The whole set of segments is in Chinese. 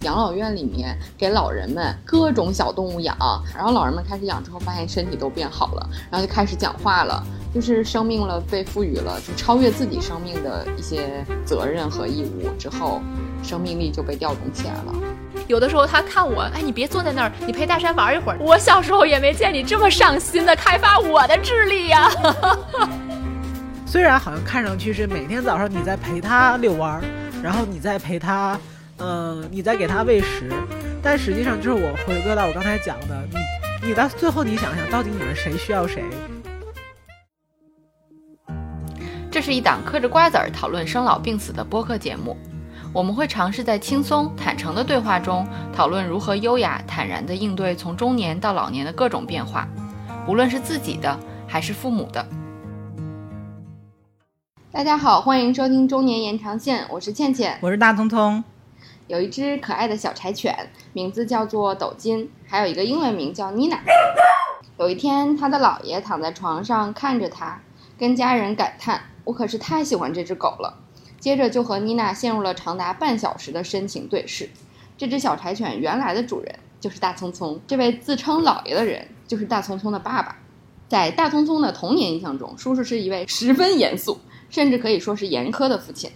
养老院里面给老人们各种小动物养，然后老人们开始养之后，发现身体都变好了，然后就开始讲话了，就是生命了被赋予了就超越自己生命的一些责任和义务之后，生命力就被调动起来了。有的时候他看我，哎，你别坐在那儿，你陪大山玩一会儿。我小时候也没见你这么上心的开发我的智力呀。虽然好像看上去是每天早上你在陪他遛弯儿，然后你在陪他，嗯，你在给他喂食，但实际上就是我回归到我刚才讲的，你你到最后你想想到底你们谁需要谁？这是一档嗑着瓜子儿讨论生老病死的播客节目。我们会尝试在轻松坦诚的对话中，讨论如何优雅坦然地应对从中年到老年的各种变化，无论是自己的还是父母的。大家好，欢迎收听中年延长线，我是倩倩，我是大聪聪。有一只可爱的小柴犬，名字叫做斗金，还有一个英文名叫妮娜。有一天，他的姥爷躺在床上看着他，跟家人感叹：“我可是太喜欢这只狗了。”接着就和妮娜陷入了长达半小时的深情对视。这只小柴犬原来的主人就是大聪聪，这位自称姥爷的人就是大聪聪的爸爸。在大聪聪的童年印象中，叔叔是一位十分严肃，甚至可以说是严苛的父亲。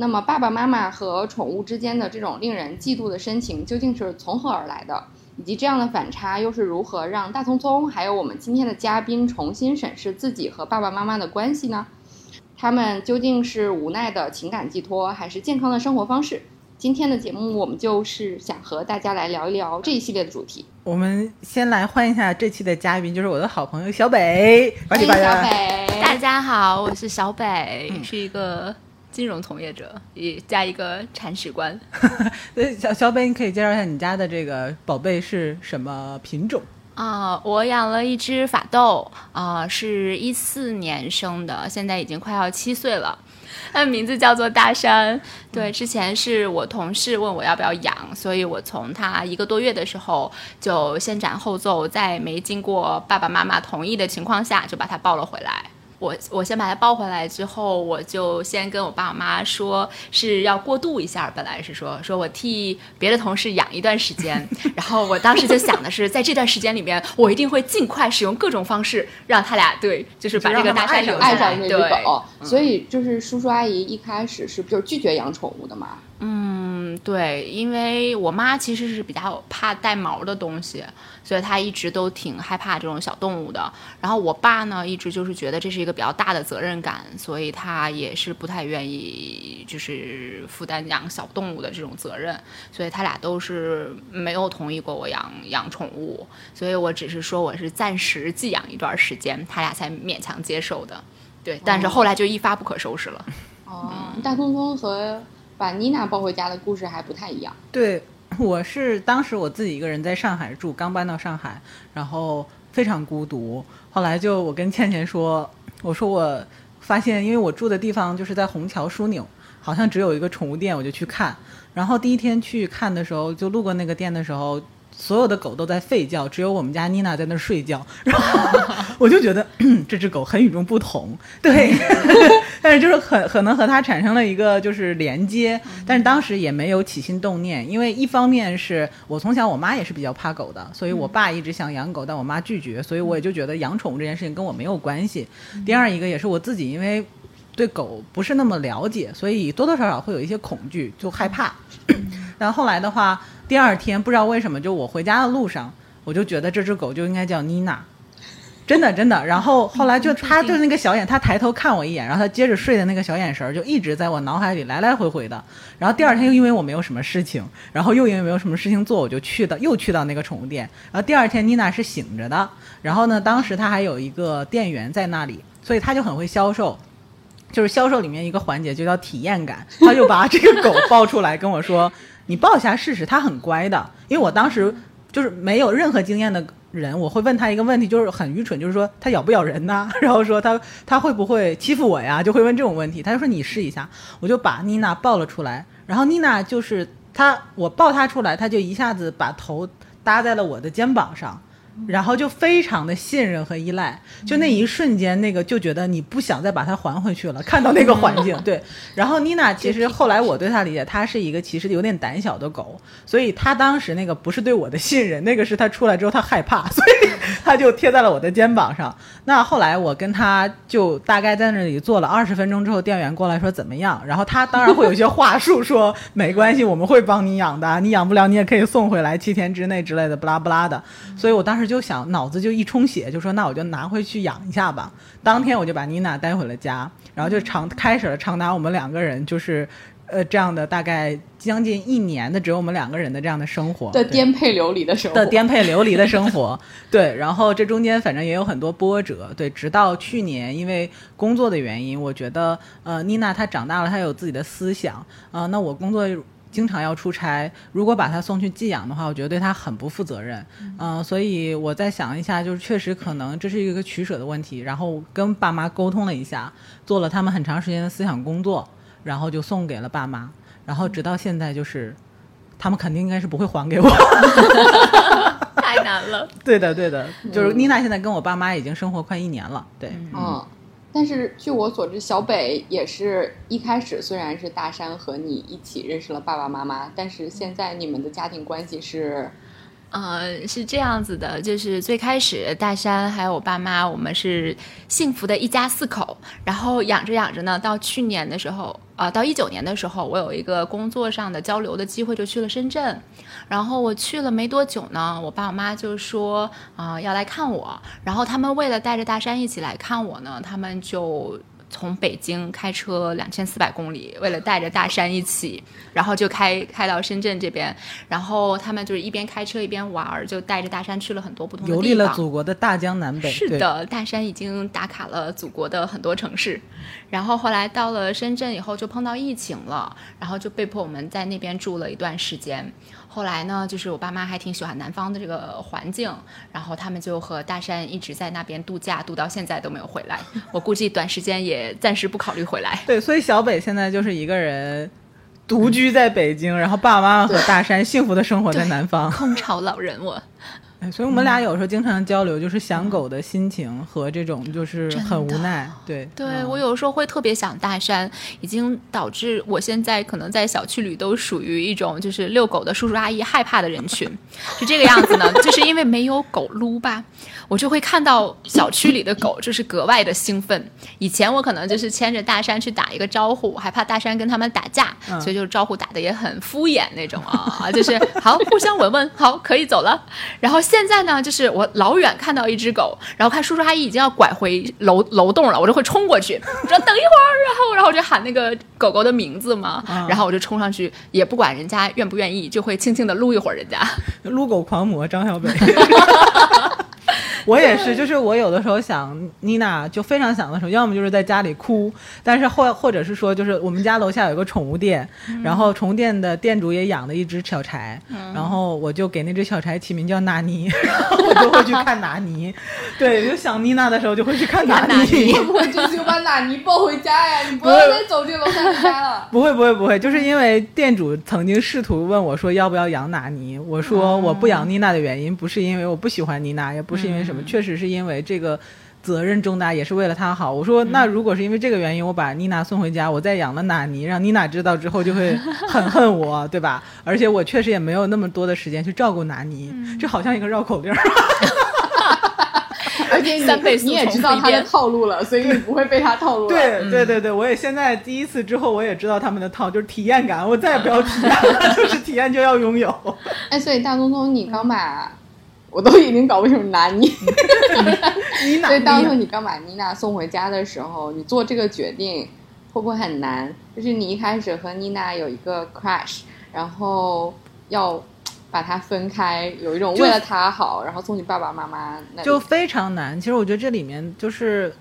那么，爸爸妈妈和宠物之间的这种令人嫉妒的深情究竟是从何而来的？以及这样的反差又是如何让大聪聪还有我们今天的嘉宾重新审视自己和爸爸妈妈的关系呢？他们究竟是无奈的情感寄托，还是健康的生活方式？今天的节目，我们就是想和大家来聊一聊这一系列的主题。我们先来换一下这期的嘉宾，就是我的好朋友小北。欢迎小北，大家好，我是小北，是一个金融从业者，也加一个铲屎官。对，小小北，你可以介绍一下你家的这个宝贝是什么品种？啊，我养了一只法斗，啊，是一四年生的，现在已经快要七岁了。它的名字叫做大山。对，之前是我同事问我要不要养，所以我从它一个多月的时候就先斩后奏，在没经过爸爸妈妈同意的情况下，就把它抱了回来。我我先把它抱回来之后，我就先跟我爸我妈说是要过渡一下，本来是说说我替别的同事养一段时间，然后我当时就想的是，在这段时间里面，我一定会尽快使用各种方式让他俩对，就是把这个大山留爱上这只狗。所以就是叔叔阿姨一开始是就是拒绝养宠物的嘛？嗯，对，因为我妈其实是比较怕带毛的东西，所以她一直都挺害怕这种小动物的。然后我爸呢，一直就是觉得这是一个比较大的责任感，所以他也是不太愿意就是负担养小动物的这种责任，所以他俩都是没有同意过我养养宠物。所以我只是说我是暂时寄养一段时间，他俩才勉强接受的。对，但是后来就一发不可收拾了。哦，大聪聪和。把妮娜抱回家的故事还不太一样。对，我是当时我自己一个人在上海住，刚搬到上海，然后非常孤独。后来就我跟倩倩说，我说我发现，因为我住的地方就是在虹桥枢纽，好像只有一个宠物店，我就去看。然后第一天去看的时候，就路过那个店的时候。所有的狗都在吠叫，只有我们家妮娜在那儿睡觉。然后 我就觉得 这只狗很与众不同，对，但是就是很可能和它产生了一个就是连接，但是当时也没有起心动念，因为一方面是我从小我妈也是比较怕狗的，所以我爸一直想养狗，但我妈拒绝，所以我也就觉得养宠物这件事情跟我没有关系。第二一个也是我自己，因为对狗不是那么了解，所以多多少少会有一些恐惧，就害怕。但后来的话。第二天不知道为什么，就我回家的路上，我就觉得这只狗就应该叫妮娜，真的真的。然后后来就他就那个小眼，他抬头看我一眼，然后他接着睡的那个小眼神儿就一直在我脑海里来来回回的。然后第二天又因为我没有什么事情，然后又因为没有什么事情做，我就去到又去到那个宠物店。然后第二天妮娜是醒着的，然后呢，当时它还有一个店员在那里，所以它就很会销售，就是销售里面一个环节就叫体验感，他就把这个狗抱出来跟我说。你抱一下试试，它很乖的。因为我当时就是没有任何经验的人，我会问他一个问题，就是很愚蠢，就是说他咬不咬人呢？然后说他他会不会欺负我呀？就会问这种问题。他就说你试一下，我就把妮娜抱了出来。然后妮娜就是他，我抱他出来，他就一下子把头搭在了我的肩膀上，然后就非常的信任和依赖，就那一瞬间，那个就觉得你不想再把它还回去了。看到那个环境，对。然后妮娜其实后来我对她理解，她是一个其实有点胆小的狗，所以她当时那个不是对我的信任，那个是她出来之后她害怕，所以 她就贴在了我的肩膀上。那后来我跟她就大概在那里坐了二十分钟之后，店员过来说怎么样？然后她当然会有一些话术，说 没关系，我们会帮你养的，你养不了你也可以送回来，七天之内之类的，不拉不拉的。所以我当时。就想脑子就一充血，就说那我就拿回去养一下吧。当天我就把妮娜带回了家，然后就长开始了长达我们两个人就是呃这样的大概将近一年的只有我们两个人的这样的生活的颠沛流离的生活的颠沛流离的生活。对，然后这中间反正也有很多波折。对，直到去年因为工作的原因，我觉得呃妮娜她长大了，她有自己的思想啊。那我工作。经常要出差，如果把他送去寄养的话，我觉得对他很不负责任。嗯，所以我再想一下，就是确实可能这是一个取舍的问题。然后跟爸妈沟通了一下，做了他们很长时间的思想工作，然后就送给了爸妈。然后直到现在，就是他们肯定应该是不会还给我。太难了。对的，对的，就是妮娜现在跟我爸妈已经生活快一年了。对，嗯。但是据我所知，小北也是一开始虽然是大山和你一起认识了爸爸妈妈，但是现在你们的家庭关系是，呃，是这样子的，就是最开始大山还有我爸妈，我们是幸福的一家四口，然后养着养着呢，到去年的时候，啊，到一九年的时候，我有一个工作上的交流的机会，就去了深圳。然后我去了没多久呢，我爸我妈就说啊要来看我，然后他们为了带着大山一起来看我呢，他们就从北京开车两千四百公里，为了带着大山一起，然后就开开到深圳这边，然后他们就是一边开车一边玩儿，就带着大山去了很多不同的地方游历了祖国的大江南北。是的，大山已经打卡了祖国的很多城市，然后后来到了深圳以后就碰到疫情了，然后就被迫我们在那边住了一段时间。后来呢，就是我爸妈还挺喜欢南方的这个环境，然后他们就和大山一直在那边度假，度到现在都没有回来。我估计短时间也暂时不考虑回来。对，所以小北现在就是一个人独居在北京，然后爸爸妈妈和大山幸福的生活在南方，空巢老人我。所以我们俩有时候经常交流，就是想狗的心情和这种就是很无奈。对，对我有时候会特别想大山，已经导致我现在可能在小区里都属于一种就是遛狗的叔叔阿姨害怕的人群，是这个样子呢，就是因为没有狗撸吧。我就会看到小区里的狗，就是格外的兴奋。以前我可能就是牵着大山去打一个招呼，害怕大山跟他们打架，所以就招呼打的也很敷衍那种啊，就是好互相闻闻，好可以走了。然后现在呢，就是我老远看到一只狗，然后看叔叔阿姨已经要拐回楼楼栋了，我就会冲过去，说等一会儿，然后然后我就喊那个狗狗的名字嘛，然后我就冲上去，也不管人家愿不愿意，就会轻轻的撸一会儿人家。撸狗狂魔张小北。我也是，就是我有的时候想妮娜，就非常想的时候，要么就是在家里哭，但是或或者是说，就是我们家楼下有个宠物店，然后宠物店的店主也养了一只小柴，然后我就给那只小柴起名叫纳尼，我就会去看纳尼。对，就想妮娜的时候就会去看纳尼。不会就是把纳尼抱回家呀，你不要再走进楼下的家了。不会不会不会，就是因为店主曾经试图问我说要不要养纳尼，我说我不养妮娜的原因不是因为我不喜欢妮娜，也不是因为什么。确实是因为这个责任重大，也是为了他好。我说，那如果是因为这个原因，我把妮娜送回家，我再养了纳尼，让妮娜知道之后就会很恨我，对吧？而且我确实也没有那么多的时间去照顾纳尼，这好像一个绕口令。而且你你也知道他的套路了，所以你不会被他套路。对对对对，我也现在第一次之后，我也知道他们的套，就是体验感，我再也不要体验了，就是体验就要拥有。哎，所以大东东，你刚把。我都已经搞不清楚拿你 所以当初你刚把妮娜送回家的时候，你做这个决定会不会很难？就是你一开始和妮娜有一个 crush，然后要把它分开，有一种为了她好，然后送你爸爸妈妈，就非常难。其实我觉得这里面就是，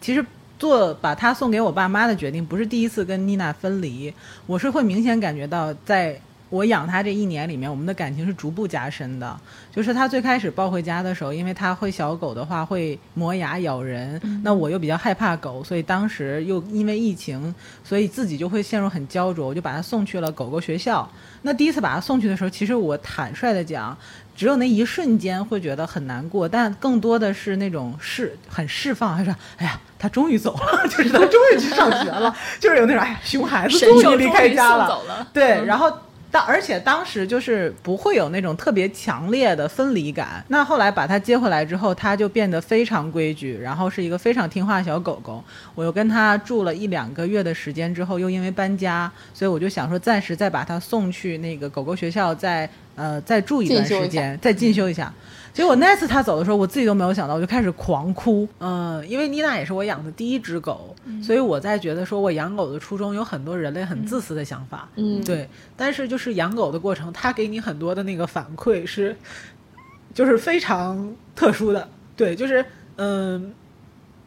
其实做把她送给我爸妈的决定，不是第一次跟妮娜分离，我是会明显感觉到在。我养它这一年里面，我们的感情是逐步加深的。就是它最开始抱回家的时候，因为它会小狗的话会磨牙咬人，那我又比较害怕狗，所以当时又因为疫情，所以自己就会陷入很焦灼，我就把它送去了狗狗学校。那第一次把它送去的时候，其实我坦率的讲，只有那一瞬间会觉得很难过，但更多的是那种释很释放，还是哎呀，他终于走了，就是他终于去上学了，就是有那种哎，熊孩子终于离开家了，对，然后。但而且当时就是不会有那种特别强烈的分离感。那后来把它接回来之后，它就变得非常规矩，然后是一个非常听话小狗狗。我又跟它住了一两个月的时间之后，又因为搬家，所以我就想说暂时再把它送去那个狗狗学校，再呃再住一段时间，再进修一下。结果那次他走的时候，我自己都没有想到，我就开始狂哭。嗯，因为妮娜也是我养的第一只狗，所以我在觉得说我养狗的初衷有很多人类很自私的想法。嗯，对。但是就是养狗的过程，它给你很多的那个反馈是，就是非常特殊的。对，就是嗯，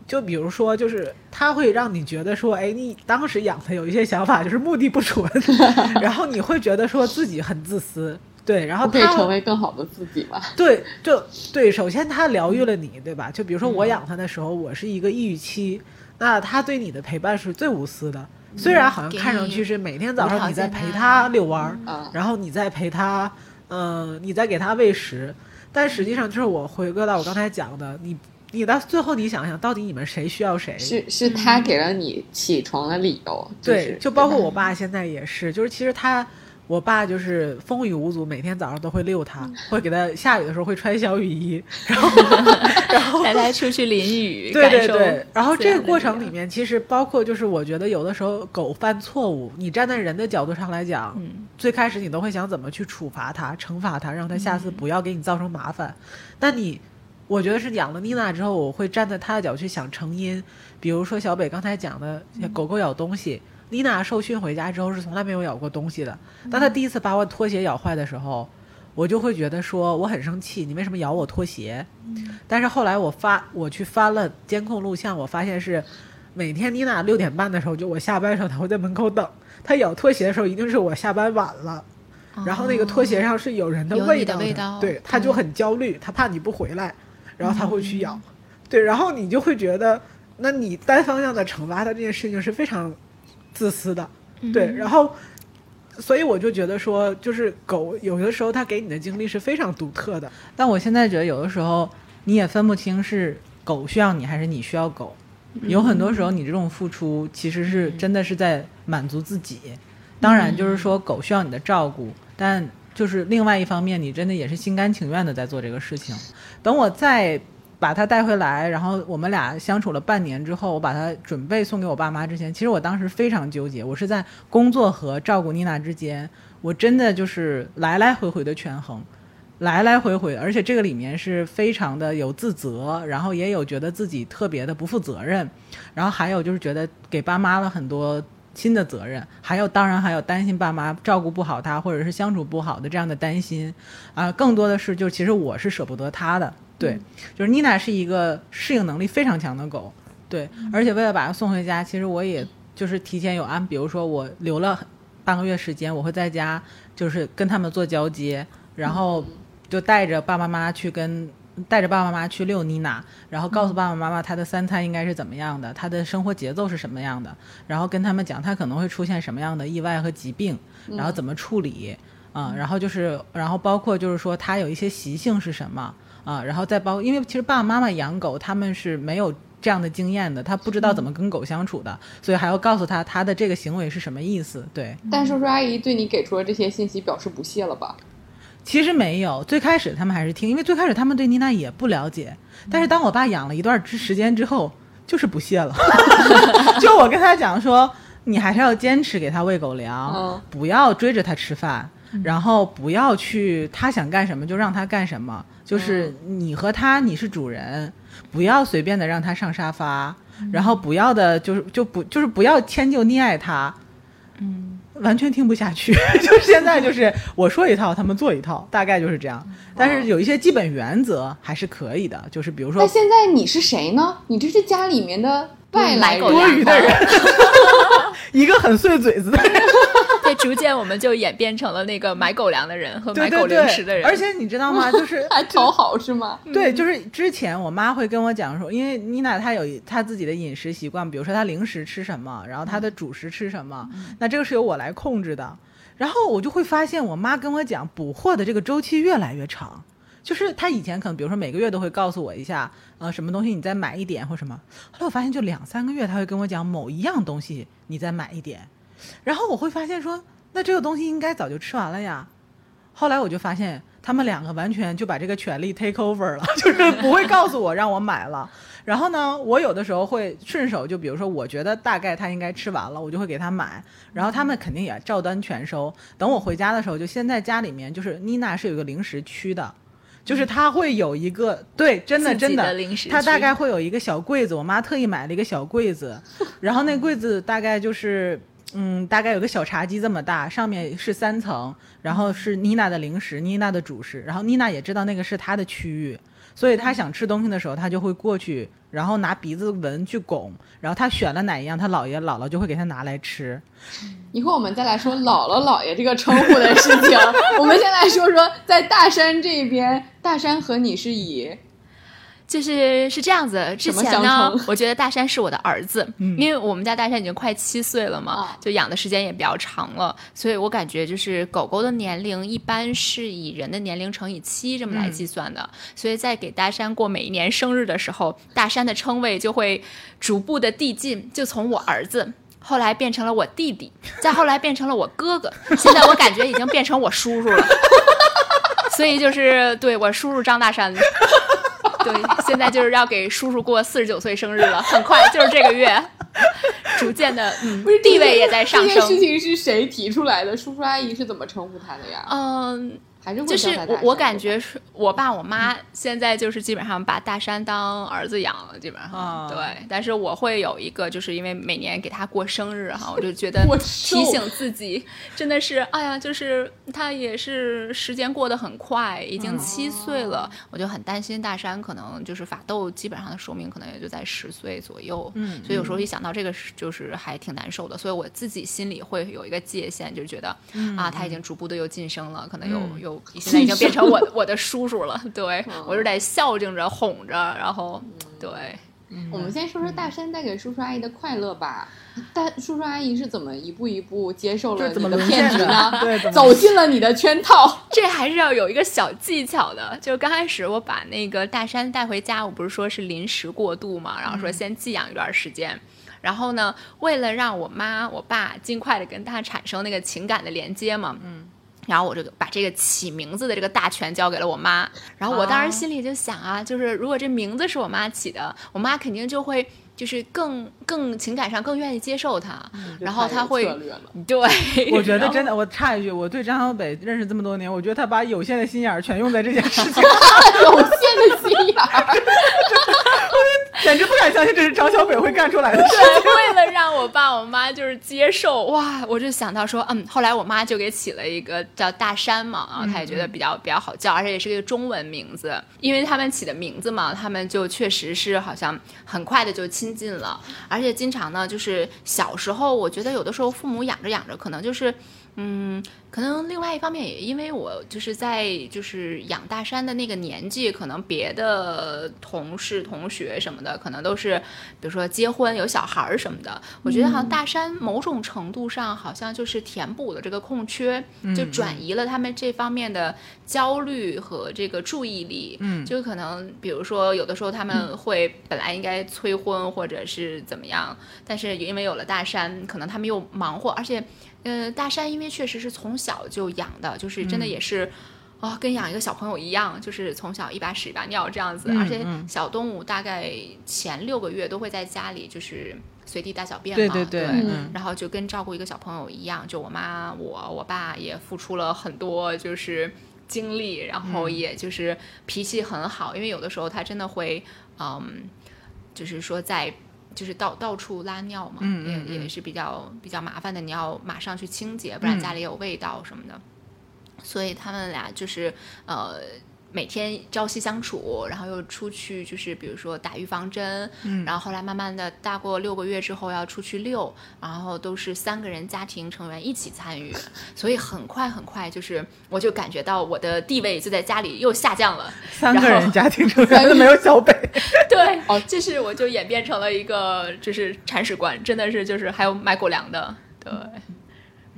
就比如说，就是它会让你觉得说，哎，你当时养它有一些想法就是目的不纯，然后你会觉得说自己很自私。对，然后可以成为更好的自己吧。对，就对，首先他疗愈了你，对吧？就比如说我养他的时候，我是一个抑郁期，那他对你的陪伴是最无私的。虽然好像看上去是每天早上你在陪他遛弯儿，然后你在陪他，嗯，你在给他喂食，但实际上就是我回归到我刚才讲的，你，你到最后你想想到底你们谁需要谁？是是他给了你起床的理由。对，就包括我爸现在也是，就是其实他。我爸就是风雨无阻，每天早上都会遛它，会给它下雨的时候会穿小雨衣，然后然后带它出去淋雨。对对对，然后这个过程里面，其实包括就是我觉得有的时候狗犯错误，你站在人的角度上来讲，最开始你都会想怎么去处罚它、惩罚它，让它下次不要给你造成麻烦。但你，我觉得是养了妮娜之后，我会站在它的角度去想成因，比如说小北刚才讲的狗狗咬东西。妮娜受训回家之后是从来没有咬过东西的。当她第一次把我拖鞋咬坏的时候，我就会觉得说我很生气，你为什么咬我拖鞋？但是后来我发我去翻了监控录像，我发现是每天妮娜六点半的时候，就我下班的时候，她会在门口等。她咬拖鞋的时候，一定是我下班晚了，然后那个拖鞋上是有人的味道的，对，她就很焦虑，她怕你不回来，然后她会去咬。对，然后你就会觉得，那你单方向的惩罚她这件事情是非常。自私的，对，然后，所以我就觉得说，就是狗有的时候它给你的经历是非常独特的。但我现在觉得有的时候你也分不清是狗需要你还是你需要狗。有很多时候你这种付出其实是真的是在满足自己。当然，就是说狗需要你的照顾，但就是另外一方面，你真的也是心甘情愿的在做这个事情。等我再。把它带回来，然后我们俩相处了半年之后，我把它准备送给我爸妈之前，其实我当时非常纠结，我是在工作和照顾妮娜之间，我真的就是来来回回的权衡，来来回回，而且这个里面是非常的有自责，然后也有觉得自己特别的不负责任，然后还有就是觉得给爸妈了很多新的责任，还有当然还有担心爸妈照顾不好他，或者是相处不好的这样的担心，啊，更多的是就其实我是舍不得他的。对，就是妮娜是一个适应能力非常强的狗，对，而且为了把它送回家，其实我也就是提前有安，比如说我留了半个月时间，我会在家就是跟他们做交接，然后就带着爸爸妈妈去跟带着爸爸妈妈去遛妮娜，然后告诉爸爸妈妈他的三餐应该是怎么样的，他的生活节奏是什么样的，然后跟他们讲他可能会出现什么样的意外和疾病，然后怎么处理啊，然后就是然后包括就是说他有一些习性是什么。啊，然后再包，因为其实爸爸妈妈养狗，他们是没有这样的经验的，他不知道怎么跟狗相处的，所以还要告诉他他的这个行为是什么意思。对，但叔叔阿姨对你给出了这些信息表示不屑了吧？其实没有，最开始他们还是听，因为最开始他们对妮娜也不了解，但是当我爸养了一段之时间之后，就是不屑了。就我跟他讲说，你还是要坚持给他喂狗粮，不要追着他吃饭。然后不要去，他想干什么就让他干什么，就是你和他你是主人，不要随便的让他上沙发，然后不要的就是就不就是不要迁就溺爱他，嗯，完全听不下去，就现在就是我说一套他们做一套，大概就是这样，但是有一些基本原则还是可以的，就是比如说，那现在你是谁呢？你这是家里面的外来多余的人，一个很碎嘴子的人。对，逐渐我们就演变成了那个买狗粮的人和买对狗零食的人。而且你知道吗？就是 还讨好是吗？对，就是之前我妈会跟我讲说，因为妮娜她有她自己的饮食习惯，比如说她零食吃什么，然后她的主食吃什么，那这个是由我来控制的。然后我就会发现，我妈跟我讲，补货的这个周期越来越长。就是她以前可能，比如说每个月都会告诉我一下，呃，什么东西你再买一点或什么。后来我发现，就两三个月，她会跟我讲某一样东西你再买一点，然后我会发现说，那这个东西应该早就吃完了呀。后来我就发现，他们两个完全就把这个权利 take over 了，就是不会告诉我让我买了。然后呢，我有的时候会顺手，就比如说，我觉得大概他应该吃完了，我就会给他买。然后他们肯定也照单全收。等我回家的时候，就现在家里面就是妮娜是有一个零食区的，就是她会有一个对，真的真的零食她大概会有一个小柜子，我妈特意买了一个小柜子，然后那柜子大概就是。嗯，大概有个小茶几这么大，上面是三层，然后是妮娜的零食，妮娜的主食，然后妮娜也知道那个是她的区域，所以她想吃东西的时候，她就会过去，然后拿鼻子闻去拱，然后她选了哪一样，她姥爷姥姥就会给她拿来吃。一会我们再来说姥姥姥爷这个称呼的事情。我们先来说说在大山这边，大山和你是以就是是这样子，之前呢，我觉得大山是我的儿子，因为我们家大山已经快七岁了嘛，啊就养的时间也比较长了，所以我感觉就是狗狗的年龄一般是以人的年龄乘以七这么来计算的，所以在给大山过每一年生日的时候，大山的称谓就会逐步的递进，就从我儿子。后来变成了我弟弟，再后来变成了我哥哥，现在我感觉已经变成我叔叔了。所以就是对我叔叔张大山，对，现在就是要给叔叔过四十九岁生日了，很快就是这个月，逐渐的，嗯不是，地位也在上升这件事。情是谁提出来的？叔叔阿姨是怎么称呼他的呀？嗯，还是会就是我我感觉是我爸我妈现在就是基本上把大山当儿子养了，基本上、啊对。但是我会有一个，就是因为每年给他过生日哈，我就觉得 过提醒自己，真的是哎呀，就是他也是时间过得很快，已经七岁了，我就很担心大山可能就是法斗基本上的寿命可能也就在十岁左右，嗯所以有时候一想到这个是就是还挺难受的，所以我自己心里会有一个界限，就是觉得、啊，他已经逐步的又晋升了，可能有、嗯又现在已经变成我 我的叔叔了，对、我是得孝敬着哄着，然后对。我们先说说大山带给叔叔阿姨的快乐吧。但叔叔阿姨是怎么一步一步接受了这怎么你 的沦陷的骗局呢？走进了你的圈套。这还是要有一个小技巧的，就是刚开始我把那个大山带回家，我不是说是临时过渡嘛，然后说先寄养一段时间。然后呢，为了让我妈、我爸尽快的跟他产生那个情感的连接嘛，嗯，然后我就把这个起名字的这个大权交给了我妈。然后我当时心里就想啊，就是如果这名字是我妈起的，我妈肯定就会就是更更情感上更愿意接受他，然后他会。对，我觉得真的，我插一句，我对张小北认识这么多年，我觉得他把有限的心眼儿全用在这件事情 上，有限的心眼儿，简直不敢相信这是张小北会干出来的事。对，为了让我爸我妈就是接受，哇，我就想到说，嗯，后来我妈就给起了一个叫大山嘛，然后她也觉得比较比较好叫，而且也是一个中文名字，因为他们起的名字嘛，他们就确实是好像很快的就亲近了，而且经常呢，就是小时候，我觉得有的时候父母养着养着，可能就是。嗯，可能另外一方面也因为我就是在就是养大山的那个年纪，可能别的同事、同学什么的，可能都是比如说结婚有小孩儿什么的。我觉得好像大山某种程度上好像就是填补了这个空缺，就转移了他们这方面的焦虑和这个注意力。嗯就可能比如说有的时候他们会本来应该催婚或者是怎么样，但是因为有了大山，可能他们又忙活，而且。呃，大山因为确实是从小就养的，就是真的也是，啊、跟养一个小朋友一样，就是从小一把屎一把尿这样子，嗯而且嗯。小动物大概前六个月都会在家里就是随地大小便嘛，对对对，对嗯，然后就跟照顾一个小朋友一样，就我妈、我、我爸也付出了很多，就是精力，然后也就是脾气很好，因为有的时候他真的会，嗯，就是说在。就是到到处拉尿嘛，嗯嗯也也是比较比较麻烦的，你要马上去清洁，不然嗯家里有味道什么的。所以他们俩就是呃，每天朝夕相处，然后又出去就是比如说打预防针，嗯，然后后来慢慢的大过六个月之后要出去遛，然后都是三个人家庭成员一起参与，所以很快很快就是我就感觉到我的地位就在家里又下降了，三个人家庭成员都没有小北，对，哦，就是我就演变成了一个就是铲屎官，真的是就是还有卖狗粮的，对。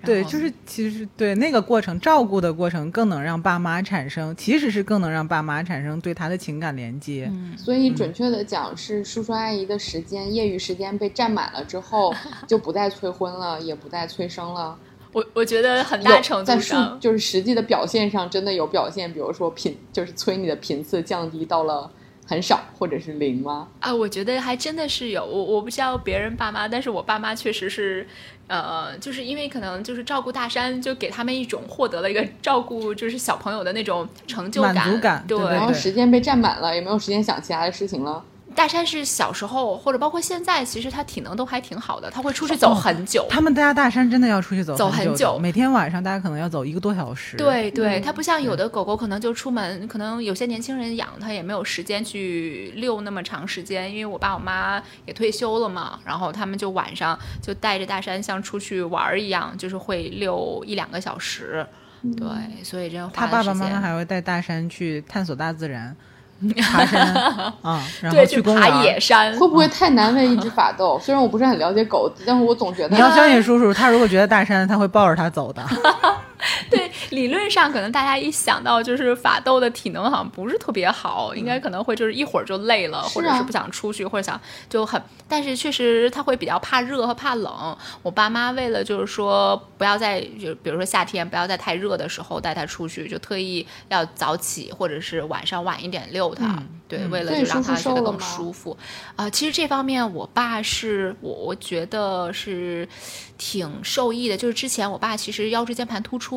对，就是其实对那个过程照顾的过程，更能让爸妈产生，其实是更能让爸妈产生对他的情感连接。所以准确的讲是叔叔阿姨的时间，业余时间被占满了之后，就不再催婚了，也不再催生了。我我觉得很大程在数度上，就是实际的表现上真的有表现，比如说频就是催你的频次降低到了很少或者是零吗？啊，我觉得还真的是有，我我不知道别人爸妈，但是我爸妈确实是，呃，就是因为可能就是照顾大山，就给他们一种获得了一个照顾就是小朋友的那种成就满感，足感对对然后时间被占满了，也没有时间想其他的事情了。大山是小时候或者包括现在，其实他体能都还挺好的，他会出去走很久。他们家大山真的要出去走走很很久每天晚上大家可能要走一个多小时。，对对，它不像有的狗狗可能就出门，可能有些年轻人养它也没有时间去遛那么长时间，因为我爸我妈也退休了嘛，然后他们就晚上就带着大山像出去玩儿一样，就是会遛一两个小时。对，所以这样他爸爸妈妈还会带大山去探索大自然，爬山 啊，然后对去去公园。爬野山，会不会太难为一只法斗？虽然我不是很了解狗，但是我总觉得你要相信叔叔，他如果觉得大山，他会抱着他走的。对，理论上可能大家一想到就是法斗的体能好像不是特别好，应该可能会就是一会儿就累了，或者是不想出去，或者想就很，但是确实他会比较怕热和怕冷。我爸妈为了就是说不要在就比如说夏天不要在太热的时候带他出去，就特意要早起或者是晚上晚一点遛他。嗯对，嗯为了就让他觉得更舒服。啊、其实这方面我爸是我我觉得是挺受益的，就是之前我爸其实腰椎间盘突出，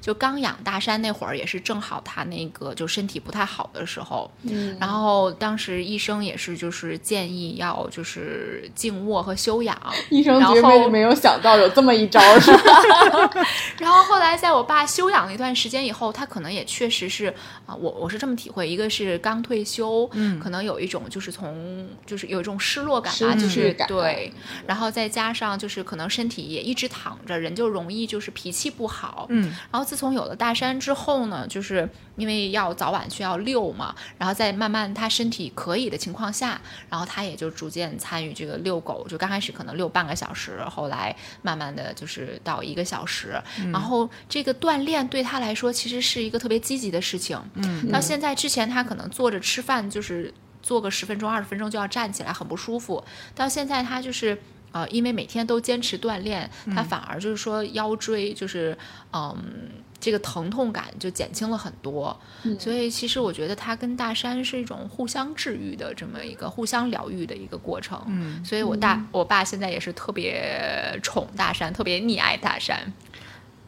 就刚养大山那会儿也是正好他那个就身体不太好的时候，嗯，然后当时医生也是就是建议要就是静卧和休养，医生然绝对后没有想到有这么一招，是吧？然后后来在我爸休养了一段时间以后，他可能也确实是啊、我我是这么体会，一个是刚退休，嗯，可能有一种就是从就是有一种失落感吧，失就是对，然后再加上就是可能身体也一直躺着，人就容易就是脾气不好，嗯，然后自从有了大山之后呢，就是因为要早晚需要遛嘛，然后在慢慢他身体可以的情况下，然后他也就逐渐参与这个遛狗，就刚开始可能遛半个小时，后来慢慢的就是到一个小时，然后这个锻炼对他来说其实是一个特别积极的事情。嗯，到现在之前他可能坐着吃饭就是坐个十分钟二十分钟就要站起来，很不舒服。到现在他就是。呃，因为每天都坚持锻炼，他反而就是说腰椎就是，嗯，这个疼痛感就减轻了很多。嗯所以其实我觉得他跟大山是一种互相治愈的这么一个互相疗愈的一个过程。嗯，所以我大我爸现在也是特别宠大山，特别溺爱大山。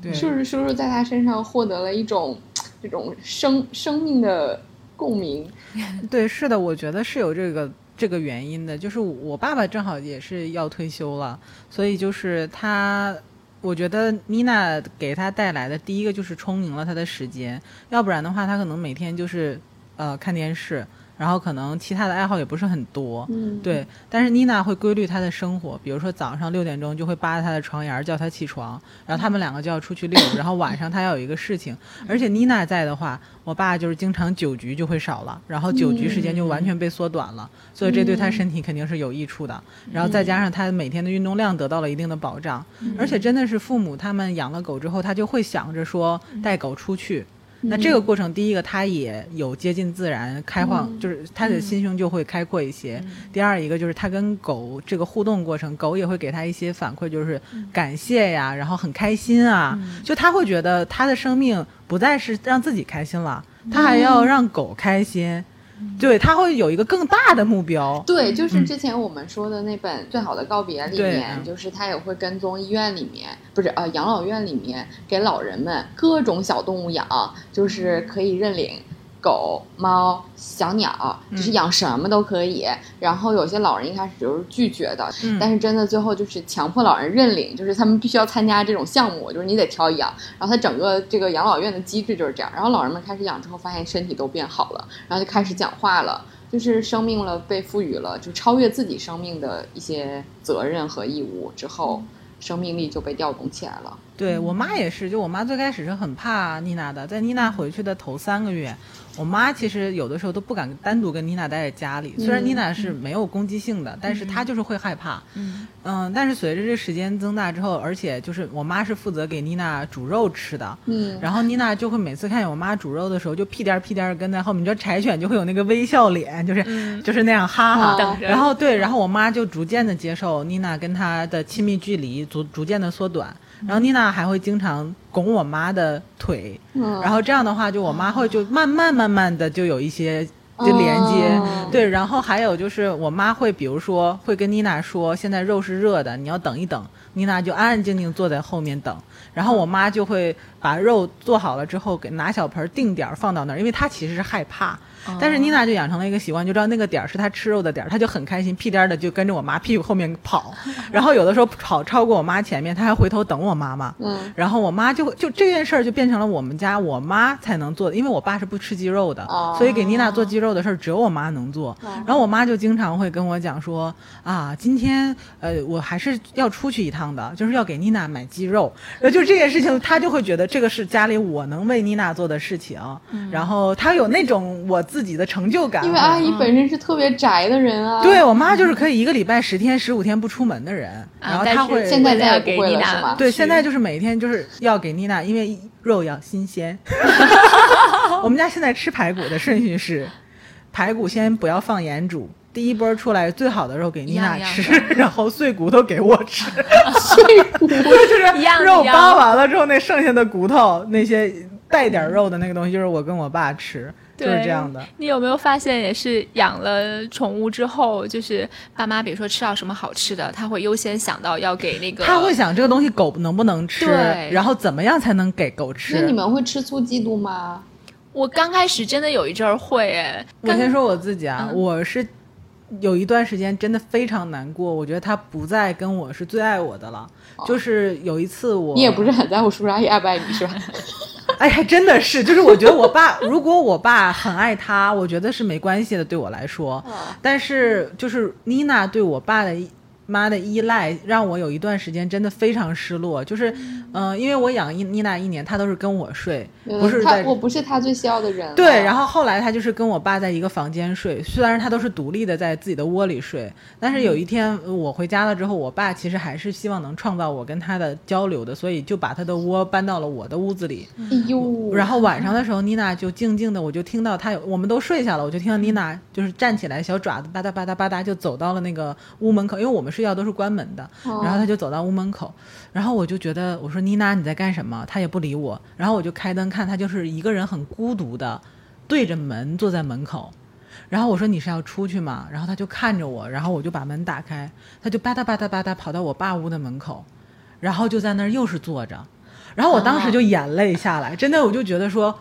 对，是不是叔叔在他身上获得了一种这种生生命的共鸣？对，是的，我觉得是有这个这个原因的。就是我爸爸正好也是要退休了，所以就是他，我觉得妮娜给他带来的第一个就是充盈了他的时间，要不然的话，他可能每天就是呃看电视，然后可能其他的爱好也不是很多。嗯，对，但是妮娜会规律她的生活，比如说早上六点钟就会扒着她的床沿儿叫她起床，然后他们两个就要出去遛，然后晚上她要有一个事情，而且妮娜在的话，我爸就是经常酒局就会少了，然后酒局时间就完全被缩短了，所以这对他身体肯定是有益处的。然后再加上他每天的运动量得到了一定的保障，而且真的是父母他们养了狗之后，他就会想着说带狗出去。那这个过程，第一个他也有接近自然、开放，就是他的心胸就会开阔一些。第二一个就是他跟狗这个互动过程，狗也会给他一些反馈，就是感谢呀，然后很开心啊，就他会觉得他的生命不再是让自己开心了，他还要让狗开心。对，他会有一个更大的目标。对，就是之前我们说的那本《最好的告别》里对面，就是他也会跟踪医院里面，不是呃养老院里面给老人们各种小动物养，就是可以认领。狗、猫、小鸟，就是养什么都可以。然后有些老人一开始就是拒绝的，嗯但是真的最后就是强迫老人认领，就是他们必须要参加这种项目，就是你得挑养。然后他整个这个养老院的机制就是这样。然后老人们开始养之后，发现身体都变好了，然后就开始讲话了。就是生命了，被赋予了就超越自己生命的一些责任和义务之后，生命力就被调动起来了。对我妈也是，就我妈最开始是很怕妮娜的，在妮娜回去的头三个月，我妈其实有的时候都不敢单独跟妮娜待在家里。虽然妮娜是没有攻击性的，但是她就是会害怕。嗯嗯，但是随着这时间增大之后，而且就是我妈是负责给妮娜煮肉吃的，嗯，然后妮娜就会每次看见我妈煮肉的时候，就屁颠儿屁颠儿跟在后面。你知道柴犬就会有那个微笑脸，就是、就是那样哈哈。然后对，然后我妈就逐渐的接受妮娜跟她的亲密距离逐逐渐的缩短。然后妮娜还会经常拱我妈的腿，嗯然后这样的话，就我妈会就慢慢慢慢的就有一些就连接，哦对，然后还有就是我妈会比如说会跟妮娜说，现在肉是热的，你要等一等，妮娜就安安静静坐在后面等，然后我妈就会把肉做好了之后给拿小盆儿定点儿放到那儿，因为她其实是害怕。但是妮娜就养成了一个习惯，就知道那个点儿是她吃肉的点儿，她就很开心，屁颠儿的就跟着我妈屁股后面跑，然后有的时候跑超过我妈前面，她还回头等我妈妈。嗯。然后我妈就就这件事儿就变成了我们家我妈才能做的，因为我爸是不吃鸡肉的，哦。所以给妮娜做鸡肉的事儿只有我妈能做。然后我妈就经常会跟我讲说啊，今天呃我还是要出去一趟的，就是要给妮娜买鸡肉。然后就这件事情，她就会觉得这个是家里我能为妮娜做的事情，然后她有那种我自己的成就感。因为阿姨本身是特别宅的人啊。对我妈就是可以一个礼拜十天、十五天不出门的人，然后她会现在要给妮娜了是吗对，现在就是每天就是要给妮娜，因为肉要新鲜。我们家现在吃排骨的顺序是，排骨先不要放盐煮，第一波出来最好的肉给妮娜一样吃一样，然后碎骨头给我吃。碎骨 就是一样肉扒完了之后，那剩下的骨头那些带点肉的那个东西，就是我跟我爸吃，就是对这样的。你有没有发现，也是养了宠物之后，就是爸妈比如说吃到什么好吃的，他会优先想到要给那个，他会想这个东西狗能不能吃对，然后怎么样才能给狗吃。那你们会吃醋嫉妒吗？我刚开始真的有一阵儿会，我先说我自己啊，嗯我是有一段时间真的非常难过，我觉得他不再跟我是最爱我的了。就是有一次我，你也不是很在乎叔叔阿姨爱不爱你是吧？哎，还真的是，就是我觉得我爸，如果我爸很爱他，我觉得是没关系的，对我来说。但是就是妮娜对我爸的依妈的依赖，让我有一段时间真的非常失落。就是，嗯、因为我养妮妮娜一年，她都是跟我睡，不是在我不是她最需要的人啊。对，然后后来她就是跟我爸在一个房间睡，虽然她都是独立的在自己的窝里睡，但是有一天呃我回家了之后，我爸其实还是希望能创造我跟他的交流的，所以就把他的窝搬到了我的屋子里。哎呦，然后晚上的时候，妮娜就静静的，我就听到她有，我们都睡下了，我就听到妮娜就是站起来，小爪子吧嗒吧嗒吧嗒就走到了那个屋门口，因为我们睡觉都是关门的，哦然后他就走到屋门口，然后我就觉得我说妮娜你在干什么？他也不理我，然后我就开灯看，他就是一个人很孤独的对着门坐在门口。然后我说你是要出去吗？然后他就看着我，然后我就把门打开，他就吧嗒吧嗒吧嗒跑到我爸屋的门口，然后就在那儿又是坐着，然后我当时就眼泪下来，真的我就觉得说，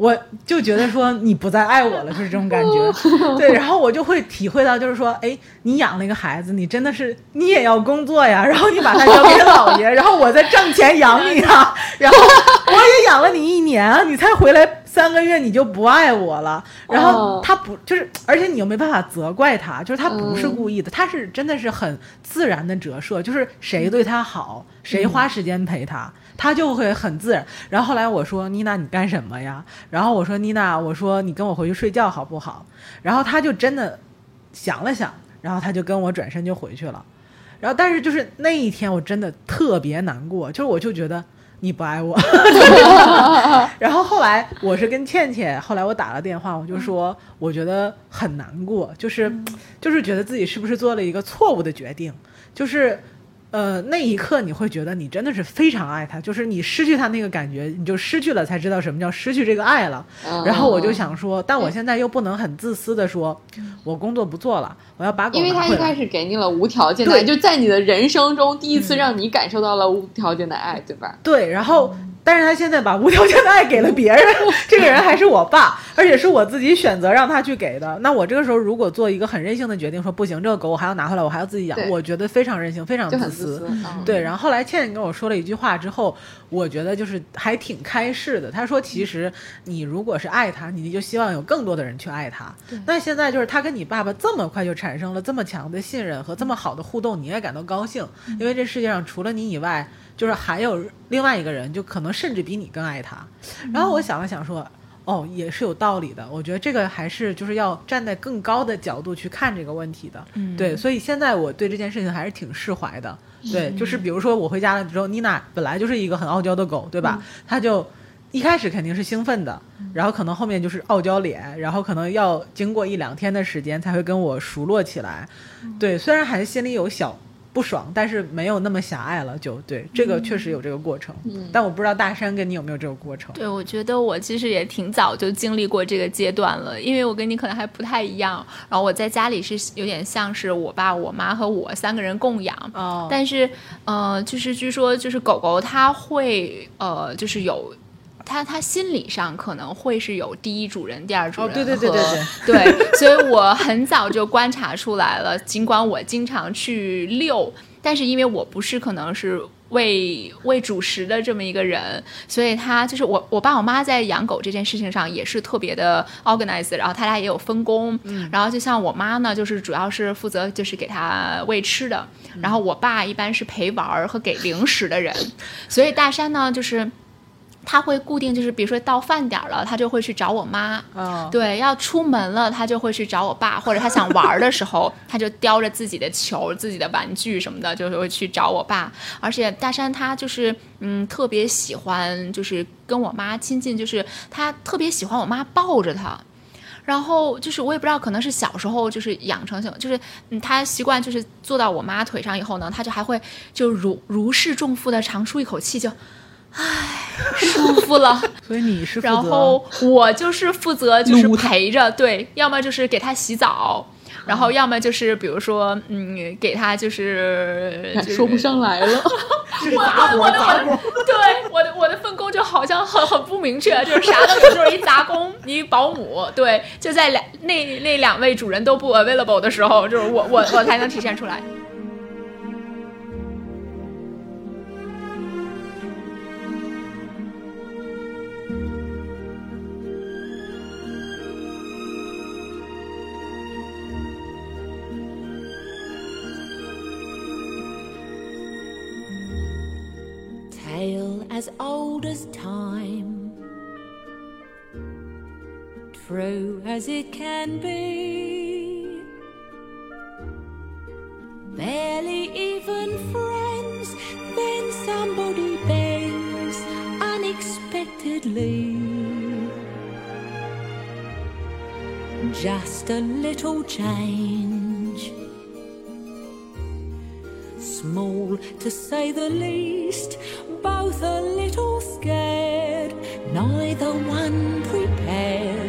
我就觉得说你不再爱我了，就是这种感觉。对，然后我就会体会到，就是说，哎，你养了一个孩子，你真的是你也要工作呀，然后你把他交给姥爷，然后我在挣钱养你啊，然后我也养了你一年啊，你才回来三个月你就不爱我了，然后哦他不就是，而且你又没办法责怪他，就是他不是故意的，他是真的是很自然的折射，就是谁对他好，谁花时间陪他。他就会很自然。然后后来我说：“妮娜，你干什么呀？”然后我说：“妮娜，我说你跟我回去睡觉好不好？”然后他就真的想了想，然后他就跟我转身就回去了。然后但是就是那一天我真的特别难过，就是我就觉得你不爱我。然后后来我是跟倩倩，后来我打了电话，我就说我觉得很难过，就是就是觉得自己是不是做了一个错误的决定，就是。呃，那一刻你会觉得你真的是非常爱他，就是你失去他那个感觉，你就失去了，才知道什么叫失去这个爱了。嗯然后我就想说，但我现在又不能很自私的说，我工作不做了，我要把狗因为。他一开始给你了无条件的对爱，就在你的人生中第一次让你感受到了无条件的爱，对吧？对，然后但是他现在把无条件的爱给了别人，这个人还是我爸，而而且是我自己选择让他去给的。那我这个时候如果做一个很任性的决定，说不行，这个狗我还要拿回来，我还要自己养，我觉得非常任性，非常。自私。嗯对，然后后来倩倩跟我说了一句话之后，我觉得就是还挺开示的。她说，其实你如果是爱他，你就希望有更多的人去爱他。那现在就是他跟你爸爸这么快就产生了这么强的信任和这么好的互动，你也感到高兴，因为这世界上除了你以外，就是还有另外一个人，就可能甚至比你更爱他。然后我想了想说。哦，也是有道理的。我觉得这个还是就是要站在更高的角度去看这个问题的。嗯对，所以现在我对这件事情还是挺释怀的。对，就是比如说我回家了之后，妮娜本来就是一个很傲娇的狗，对吧？它就一开始肯定是兴奋的，然后可能后面就是傲娇脸，然后可能要经过一两天的时间才会跟我熟络起来。对，虽然还是心里有小不爽，但是没有那么狭隘了。就对，这个确实有这个过程。嗯但我不知道大山跟你有没有这个过程。对，我觉得我其实也挺早就经历过这个阶段了，因为我跟你可能还不太一样。然后我在家里是有点像是我爸、我妈和我三个人供养，哦，但是呃，就是据说就是狗狗它会呃，就是有。它它心理上可能会是有第一主人、第二主人哦对对对对和对，所以我很早就观察出来了。尽管我经常去遛，但是因为我不是可能是喂喂主食的这么一个人，所以他就是我我爸我妈在养狗这件事情上也是特别的 organized，然后他俩也有分工。嗯然后就像我妈呢，就是主要是负责就是给他喂吃的，嗯然后我爸一般是陪玩儿和给零食的人，所以大山呢就是。他会固定，就是比如说到饭点儿了，他就会去找我妈。哦，对，要出门了，他就会去找我爸，或者他想玩儿的时候，他就叼着自己的球、自己的玩具什么的，就会去找我爸。而且大山他就是，嗯，特别喜欢就是跟我妈亲近，就是他特别喜欢我妈抱着他。然后就是我也不知道，可能是小时候就是养成性，就是嗯，他习惯就是坐到我妈腿上以后呢，他就还会就如如释重负的长出一口气，就，唉，舒服了。所以你是负责然后我就是负责就是陪着，对，要么就是给他洗澡，然后要么就是比如说，嗯，给他就是、就是、说不上来了。这是杂活我的杂活。对我的我的分工就好像很很不明确，就是啥都有，就是一杂工，一保姆，对，就在两那那两位主人都不 available 的时候，就是我我我才能体现出来。As old as time, true as it can be. Barely even friends, then somebody bends unexpectedly. Just a little change small to say the least, both a little scared, neither one prepared.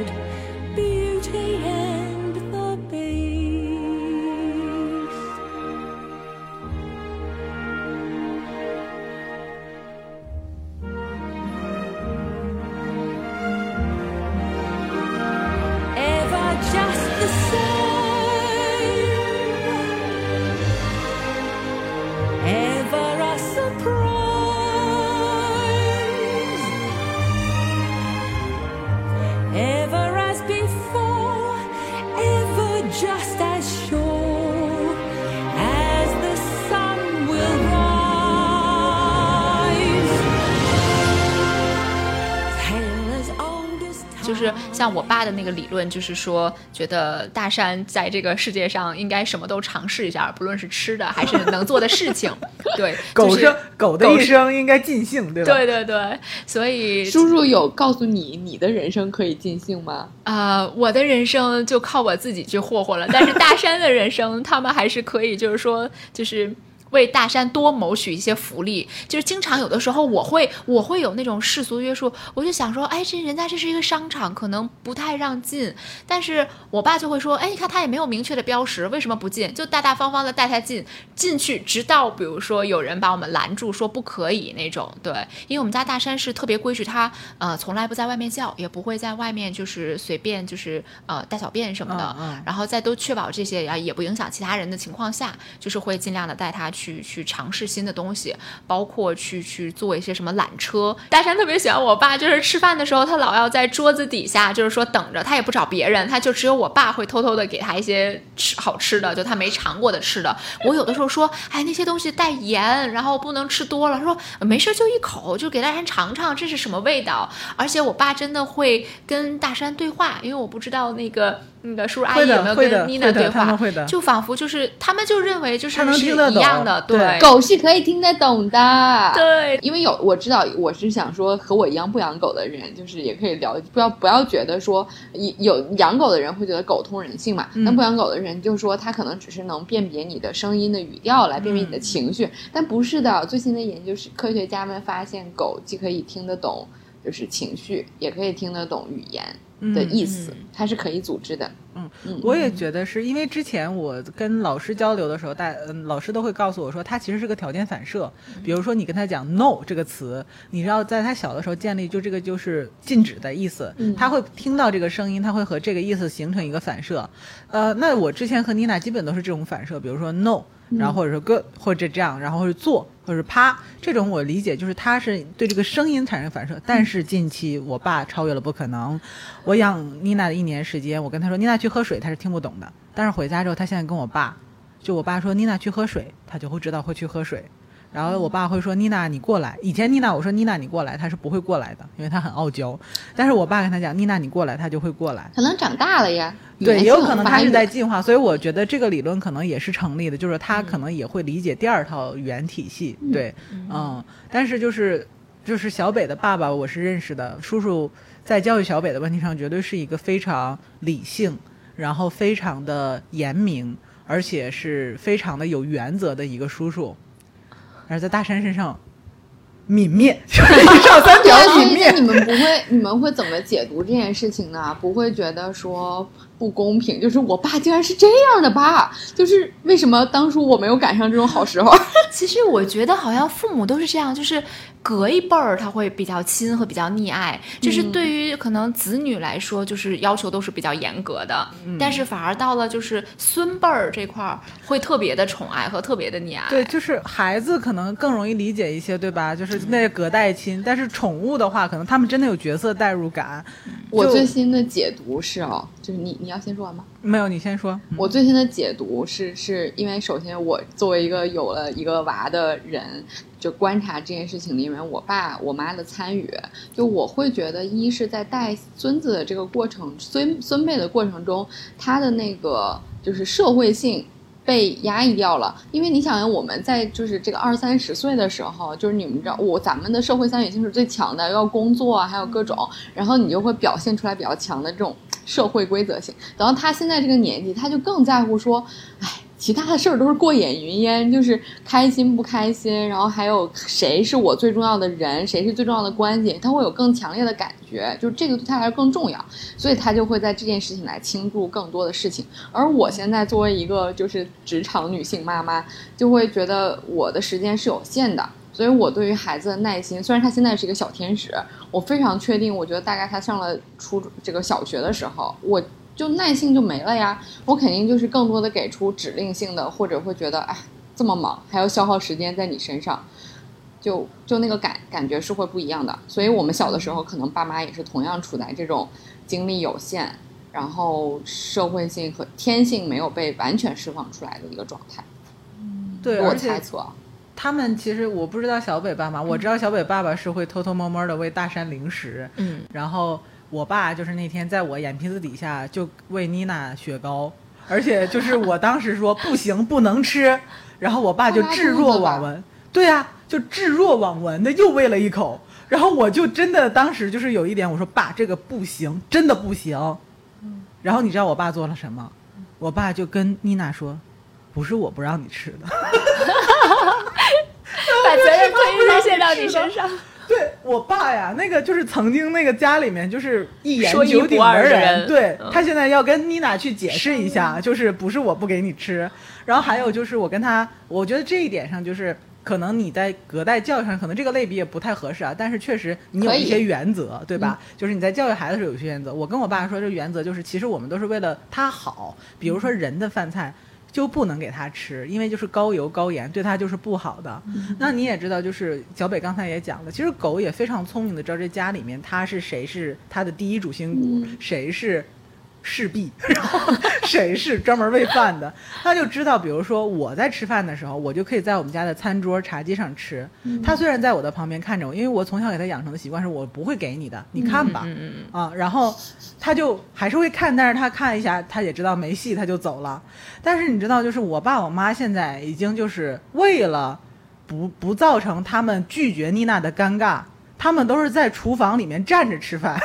就是像我爸的那个理论，就是说，觉得大山在这个世界上应该什么都尝试一下，不论是吃的还是能做的事情。对，就是狗生狗的狗一生应该尽兴，对吧？对对对，所以叔叔有告诉你你的人生可以尽兴吗？啊、我的人生就靠我自己去霍霍了，但是大山的人生，他们还是可以，就是说，就是为大山多谋取一些福利，就是经常有的时候我会我会有那种世俗约束，我就想说，哎，这人家这是一个商场，可能不太让进，但是我爸就会说，哎，你看他也没有明确的标识，为什么不进？就大大方方的带他进进去，直到比如说有人把我们拦住，说不可以那种，对，因为我们家大山是特别规矩，他呃从来不在外面叫，也不会在外面就是随便就是呃大小便什么的，嗯嗯。然后在都确保这些啊也不影响其他人的情况下，就是会尽量的带他去去去尝试新的东西，包括去去做一些什么缆车。大山特别喜欢我爸，就是吃饭的时候他老要在桌子底下，就是说等着，他也不找别人，他就只有我爸会偷偷的给他一些吃好吃的，就他没尝过的吃的。我有的时候说，哎那些东西带盐，然后不能吃多了。说没事就一口，就给大山尝尝这是什么味道。而且我爸真的会跟大山对话，因为我不知道那个那个叔叔阿姨有没有跟妮娜对话？会的，就仿佛就是他们就认为就是是听得懂一样的，对。狗是可以听得懂的。对。因为有我知道，我是想说和我一样不养狗的人，就是也可以聊，不要不要觉得说有有养狗的人会觉得狗通人性嘛，嗯。那不养狗的人就说他可能只是能辨别你的声音的语调来辨别你的情绪，但不是的。最新的研究是科学家们发现，狗既可以听得懂就是情绪，也可以听得懂语言的意思，它是可以组织的。嗯嗯，我也觉得是因为之前我跟老师交流的时候，大嗯老师都会告诉我说，他其实是个条件反射。比如说你跟他讲 “no” 这个词，你要在他小的时候建立，就这个就是禁止的意思，嗯他会听到这个声音，他会和这个意思形成一个反射。呃，那我之前和妮娜基本都是这种反射，比如说 “no”。然后或者说 good 或者这样，然后或者做或者是啪，这种我理解就是他是对这个声音产生反射。但是近期我爸超越了不可能，我养妮娜的一年时间，我跟他说妮娜去喝水，他是听不懂的。但是回家之后，他现在跟我爸，就我爸说妮娜去喝水，他就会知道会去喝水。然后我爸会说妮娜你过来，以前妮娜我说妮娜你过来，他是不会过来的，因为他很傲娇。但是我爸跟他讲妮娜你过来，他就会过来。可能长大了呀，对，也有可能他是在在进化，所以我觉得这个理论可能也是成立的，就是他可能也会理解第二套语言体系。对，嗯，但是就是就是小北的爸爸，我是认识的，叔叔在教育小北的问题上，绝对是一个非常理性，然后非常的严明，而且是非常的有原则的一个叔叔，而在大山身上泯灭，就是一上三条对啊，所以那泯灭你。们不会，你们会怎么解读这件事情呢？不会觉得说不公平？就是我爸竟然是这样的爸，就是为什么当初我没有赶上这种好时候？其实我觉得好像父母都是这样，就是隔一辈儿他会比较亲和比较溺爱，就是对于可能子女来说，就是要求都是比较严格的，但是反而到了就是孙辈儿这块儿会特别的宠爱和特别的溺爱。对，就是孩子可能更容易理解一些，对吧？就是那隔代亲，但是宠物的话，可能他们真的有角色代入感。我最新的解读是哦，就是你你要先说完吗？没有，你先说。我最新的解读是，是因为首先我作为一个有了一个娃的人，就观察这件事情里面，我爸我妈的参与，就我会觉得，一是在带孙子的这个过程，孙孙辈的过程中，他的那个就是社会性。被压抑掉了，因为你想想，我们在就是这个二三十岁的时候，就是你们知道，我咱们的社会参与性是最强的，要工作啊，还有各种，然后你就会表现出来比较强的这种社会规则性。等到他现在这个年纪，他就更在乎说，哎，其他的事儿都是过眼云烟，就是开心不开心，然后还有谁是我最重要的人，谁是最重要的关系，他会有更强烈的感觉，就是这个对他来说更重要，所以他就会在这件事情来倾注更多的事情。而我现在作为一个就是职场女性妈妈，就会觉得我的时间是有限的。所以我对于孩子的耐心，虽然他现在是一个小天使，我非常确定，我觉得大概他上了初这个小学的时候，我就耐性就没了呀。我肯定就是更多的给出指令性的，或者会觉得，哎，这么忙还要消耗时间在你身上，就就那个感感觉是会不一样的。所以我们小的时候，可能爸妈也是同样处在这种精力有限，然后社会性和天性没有被完全释放出来的一个状态。对，我猜测啊，他们其实我不知道小北爸妈，我知道小北爸爸是会偷偷摸摸的喂大山零食，嗯，然后我爸就是那天在我眼皮子底下就喂妮娜雪糕，而且就是我当时说不行不能吃，然后我爸就置若罔闻，对呀、就置若罔闻的又喂了一口，然后我就真的当时就是有一点我说爸这个不行，真的不行，然后你知道我爸做了什么？我爸就跟妮娜说，不是我不让你吃的。把责任推卸到你身上。对我爸呀，那个就是曾经那个家里面就是一言九鼎的人，人对、嗯他现在要跟妮娜去解释一下，就是不是我不给你吃，然后还有就是我跟他，我觉得这一点上就是。可能你在隔代教育上，可能这个类比也不太合适啊，但是确实你有一些原则，对吧？就是你在教育孩子时候有一些原则。我跟我爸说，这原则就是，其实我们都是为了他好。比如说人的饭菜就不能给他吃，因为就是高油高盐，对它就是不好的。那你也知道，就是小北刚才也讲了，其实狗也非常聪明的知道这家里面它是谁是它的第一主心骨，谁是侍婢，然后谁是专门喂饭的，他就知道，比如说我在吃饭的时候，我就可以在我们家的餐桌茶几上吃。他虽然在我的旁边看着我，因为我从小给他养成的习惯是我不会给你的，你看吧，嗯嗯啊，然后他就还是会看，但是他看一下，他也知道没戏，他就走了。但是你知道，就是我爸我妈现在已经就是为了不不造成他们拒绝妮娜的尴尬，他们都是在厨房里面站着吃饭。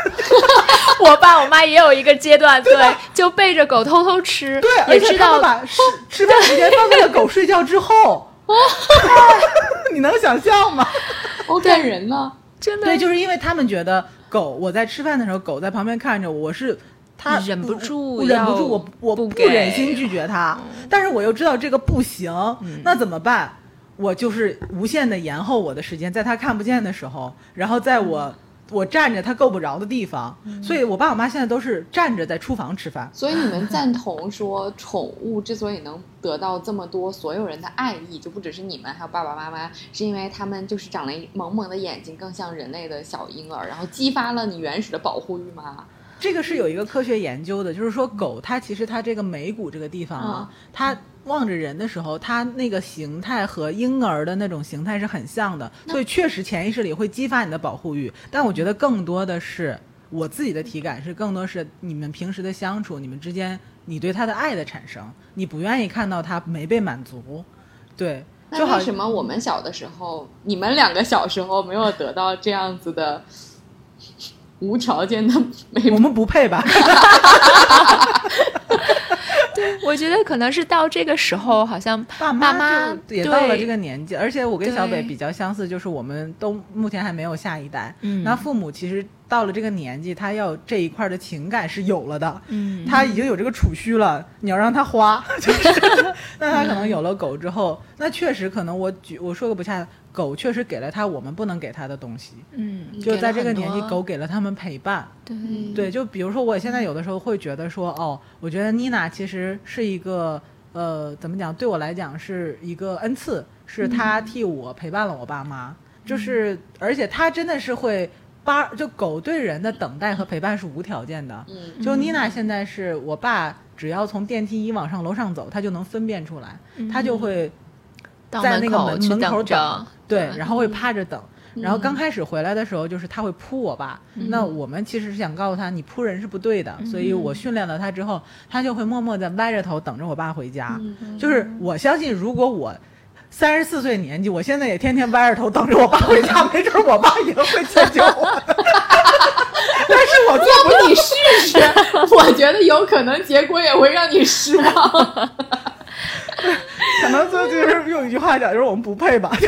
我爸我妈也有一个阶段，对，就背着狗偷偷吃，对，而也知道把 吃吃饭时间放在了狗睡觉之后。你能想象吗？好感人呢。真的对，就是因为他们觉得狗，我在吃饭的时候，狗在旁边看着我，我是他忍不住我忍不住，要我我不忍心拒绝它，但是我又知道这个不行，那怎么办？我就是无限的延后我的时间，在他看不见的时候，然后在我、我站着他够不着的地方，所以我爸我妈现在都是站着在厨房吃饭。所以你们赞同说，宠物之所以能得到这么多所有人的爱意，就不只是你们，还有爸爸妈妈，是因为他们就是长了一萌萌的眼睛，更像人类的小婴儿，然后激发了你原始的保护欲吗？这个是有一个科学研究的，就是说狗它其实它这个眉骨这个地方啊，它望着人的时候，他那个形态和婴儿的那种形态是很像的，所以确实潜意识里会激发你的保护欲。但我觉得更多的是我自己的体感是，更多是你们平时的相处，你们之间你对他的爱的产生，你不愿意看到他没被满足，对，就好那为什么我们小的时候，你们两个小时候没有得到这样子的无条件的美我们不配吧？我觉得可能是到这个时候，好像爸妈也到了这个年纪，而且我跟小北比较相似，就是我们都目前还没有下一代。嗯那父母其实到了这个年纪，他要这一块的情感是有了的，嗯他已经有这个储蓄了，你要让他花，就是 那他可能有了狗之后，那确实可能我举我说个不恰当，狗确实给了他我们不能给他的东西，嗯，就在这个年纪，狗给了他们陪伴。对对，就比如说我现在有的时候会觉得说，哦，我觉得妮娜其实是一个，呃，怎么讲？对我来讲是一个恩赐，是她替我陪伴了我爸妈，就是而且她真的是会八，就狗对人的等待和陪伴是无条件的。嗯就妮娜现在是我爸，只要从电梯一往上楼上走，他就能分辨出来，他就会在那个门门口等着，对，然后会趴着等。然后刚嗯开始回来的时候，就是他会扑我爸。那我们其实是想告诉他，你扑人是不对的。所以我训练了他之后，他就会默默的歪着头等着我爸回家。嗯就是我相信，如果我三十四岁年纪，我现在也天天歪着头等着我爸回家，没准我爸也会迁就我的。但是我要不你试试？我觉得有可能结果也会让你失望。可能就就是用一句话讲，就是我们不配吧。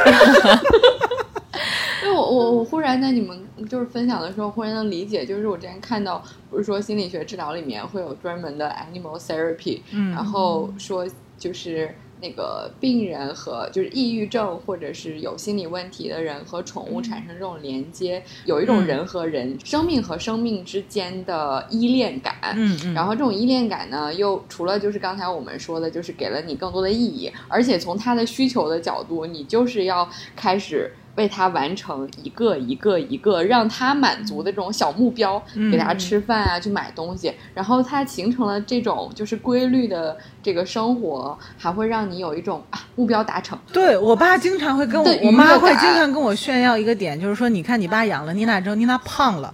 因为我我我忽然在你们就是分享的时候，忽然能理解，就是我之前看到，不是说心理学治疗里面会有专门的 animal therapy，嗯然后说就是那个病人和就是抑郁症或者是有心理问题的人和宠物产生这种连接，有一种嗯人和人、生命和生命之间的依恋感。嗯嗯然后这种依恋感呢，又除了就是刚才我们说的，就是给了你更多的意义，而且从他的需求的角度，你就是要开始为他完成一个一个一个让他满足的这种小目标，嗯给他吃饭啊，去买东西，然后他形成了这种就是规律的这个生活，还会让你有一种啊目标达成。对我爸经常会跟我，我妈会经常跟我炫耀一个点，就是说，你看你爸养了妮娜之后，妮娜胖了，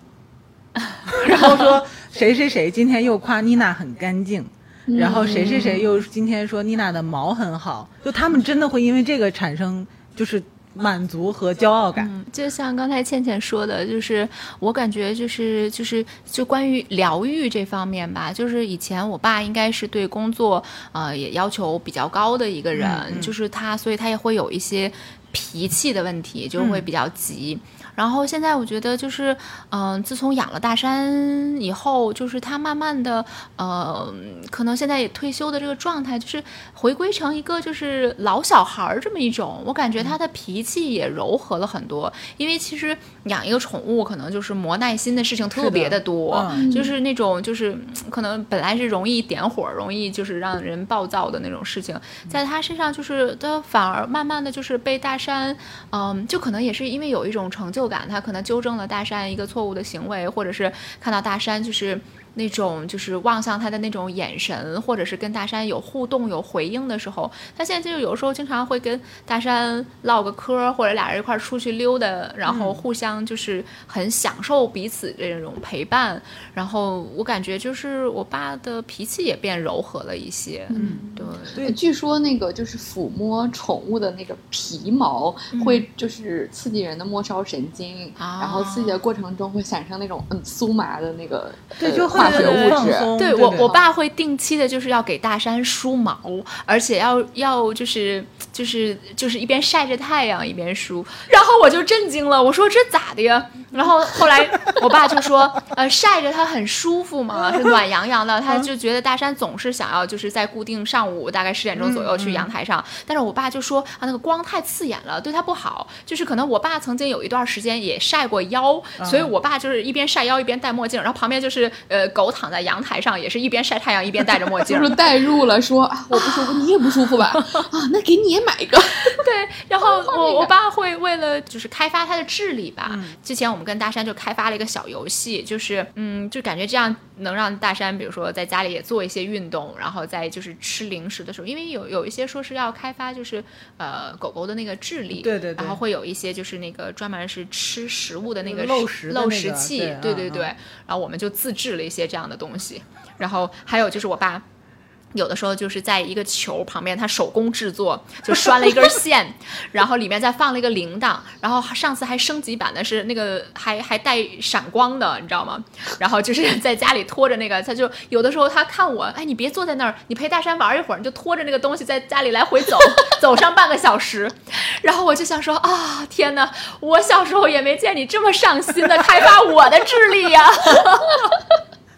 然后说谁谁谁今天又夸妮娜很干净，然后谁谁谁又今天说妮娜的毛很好，就他们真的会因为这个产生就是满足和骄傲感。嗯，就像刚才倩倩说的，就是我感觉就是就是就关于疗愈这方面吧，就是以前我爸应该是对工作呃也要求比较高的一个人，嗯嗯就是他，所以他也会有一些。脾气的问题，就会比较急。然后现在我觉得就是，嗯、自从养了大山以后，就是他慢慢的，呃，可能现在也退休的这个状态，就是回归成一个就是老小孩儿这么一种。我感觉他的脾气也柔和了很多，因为其实养一个宠物可能就是磨耐心的事情特别的多，嗯就是那种就是嗯可能本来是容易点火，容易就是让人暴躁的那种事情，在他身上就是他反而慢慢的就是被大山，嗯，就可能也是因为有一种成就感，他可能纠正了大山一个错误的行为，或者是看到大山就是。那种就是望向他的那种眼神，或者是跟大山有互动、有回应的时候，他现在就有时候经常会跟大山唠个嗑，或者俩人一块出去溜达，然后互相就是很享受彼此这种陪伴。然后我感觉就是我爸的脾气也变柔和了一些，嗯，对。对据说那个就是抚摸宠物的那个皮毛会就是刺激人的末梢神经，啊然后刺激的过程中会产生那种嗯酥麻的那个对，呃就化学物质。放松对我，对对我爸会定期的，就是要给大山梳毛，而且要要就是就是就是一边晒着太阳一边梳，然后我就震惊了，我说这咋的呀？然后后来我爸就说，呃，晒着它很舒服嘛，是暖洋洋的，他就觉得大山总是想要就是在固定上午大概十点钟左右去阳台上，但是我爸就说啊，那个光太刺眼了，对他不好，就是可能我爸曾经有一段时间也晒过腰，所以我爸就是一边晒腰一边戴墨镜，然后旁边就是呃狗躺在阳台上，也是一边晒太阳一边戴着墨镜就。是代入了说啊，我不舒服，你也不舒服吧？啊，那给你也买一个。对，然后我我爸会为了就是开发他的智力吧，之前我们跟大山就开发了一个小游戏，就是嗯，就感觉这样能让大山，比如说在家里也做一些运动，然后在就是吃零食的时候，因为有有一些说是要开发就是呃狗狗的那个智力，对对对然后会有一些就是那个专门是吃食物的那个漏食漏那个食器，对对对，然后我们就自制了一些这样的东西，然后还有就是我爸。有的时候就是在一个球旁边，他手工制作，就拴了一根 线，然后里面再放了一个铃铛，然后上次还升级版的是那个还还带闪光的，你知道吗？然后就是 在家里拖着那个，他就有的时候他看我，哎，你别坐在那儿，你陪大山玩一会儿，你就拖着那个东西在家里来回走，走上半个小时，然后我就想说啊，天哪，我小时候也没见你这么上心的开发我的智力呀、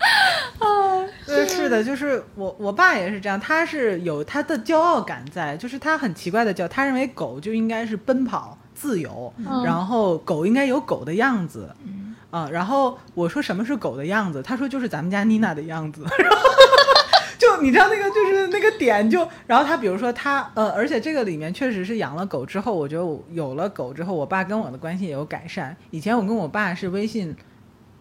对，是。的，就是我我爸也是这样，他是有他的骄傲感在，就是他很奇怪的叫，他认为狗就应该是奔跑自由，然后狗应该有狗的样子，啊，然后我说什么是狗的样子，他说就是咱们家妮娜的样子，然后就你知道那个就是那个点就，然后他比如说他呃，而且这个里面确实是养了狗之后，我觉得我有了狗之后，我爸跟我的关系也有改善。以前我跟我爸是微信，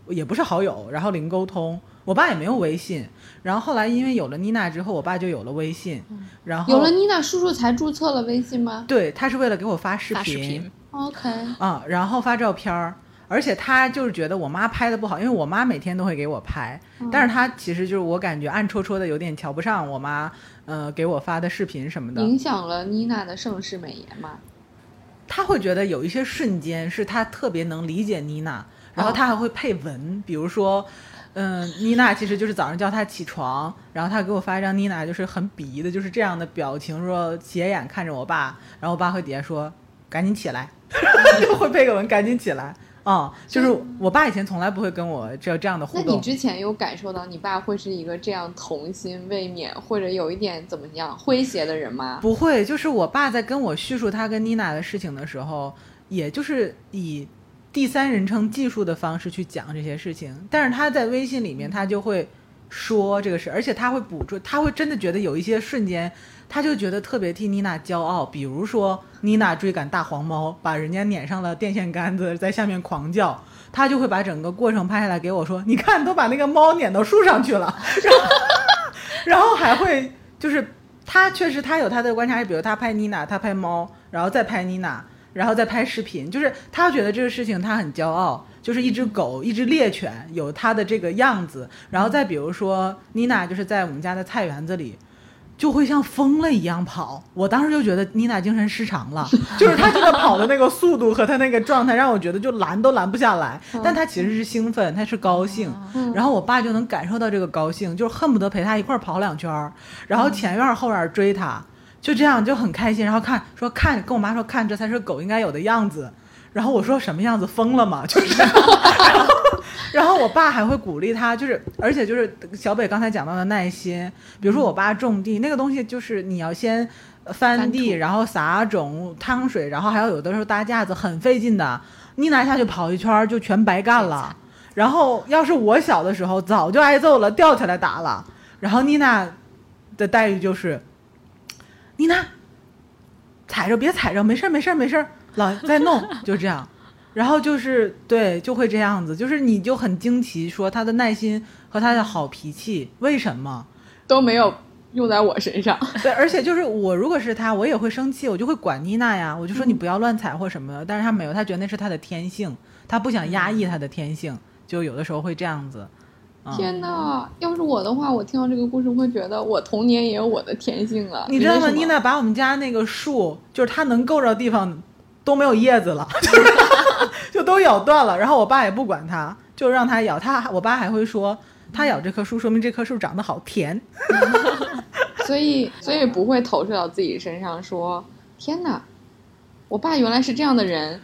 也不是好友，然后零沟通，我爸也没有微信。然后后来因为有了妮娜之后，我爸就有了微信，然后有了妮娜叔叔才注册了微信吗对他是为了给我发视频？OK，啊、然后发照片儿，而且他就是觉得我妈拍的不好，因为我妈每天都会给我拍，但是他其实就是我感觉暗戳戳的有点瞧不上我妈，呃，给我发的视频什么的，影响了妮娜的盛世美颜吗？他会觉得有一些瞬间是他特别能理解妮娜，然后他还会配文，比如说。嗯，妮娜其实就是早上叫他起床，然后他给我发一张妮娜就是很鄙夷的，就是这样的表情，说斜眼看着我爸，然后我爸会底下说赶紧起来，就会配个文赶紧起来。啊、就是我爸以前从来不会跟我这这样的互动。那你之前有感受到你爸会是一个这样童心未泯，或者有一点怎么样诙谐的人吗？不会，就是我爸在跟我叙述他跟妮娜的事情的时候，也就是以第三人称技术的方式去讲这些事情，但是他在微信里面他就会说这个事，而且他会捕捉，他会真的觉得有一些瞬间，他就觉得特别替妮娜骄傲，比如说妮娜追赶大黄猫，把人家撵上了电线杆子，在下面狂叫。他就会把整个过程拍下来给我说：“你看，都把那个猫撵到树上去了。”然后，然后还会就是他确实他有他的观察，比如他拍妮娜，他拍猫，然后再拍妮娜，然后再拍视频，就是他觉得这个事情他很骄傲，就是一只狗，一只猎犬有它的这个样子，然后再比如说妮娜就是在我们家的菜园子里。就会像疯了一样跑，我当时就觉得妮娜精神失常了，就是她这个跑的那个速度和她那个状态，让我觉得就拦都拦不下来。但她其实是兴奋，她是高兴，然后我爸就能感受到这个高兴，就是恨不得陪她一块儿跑两圈儿，然后前院后院追她。就这样就很开心，然后看说看跟我妈说看这才是狗应该有的样子，然后我说什么样子疯了吗？就是，然后然后我爸还会鼓励他，就是而且就是小北刚才讲到的耐心，比如说我爸种地那个东西就是你要先。翻翻地，然后撒种、汤水，然后还要有的时候搭架子，很费劲的。妮娜下去跑一圈儿就全白干了。然后要是我小的时候，早就挨揍了，吊起来打了。然后妮娜的待遇就是，妮娜踩着别踩着，没事儿没事儿没事儿，老再弄，就这样。然后就是对，就会这样子，就是你就很惊奇，说他的耐心和他的好脾气为什么？都没有用在我身上。对，而且就是我如果是他，我也会生气，我就会管妮娜呀，我就说你不要乱踩或什么的。但是他没有，他觉得那是他的天性，他不想压抑他的天性，就有的时候会这样子。嗯天哪！要是我的话，我听到这个故事会觉得我童年也有我的天性了。你知道吗？妮娜把我们家那个树，就是它能够着地方都没有叶子了，就 是就都咬断了。然后我爸也不管它，就让它咬。他我爸还会说，它咬这棵树，说明这棵树长得好甜。所以所以不会投射到自己身上说，天哪，我爸原来是这样的人。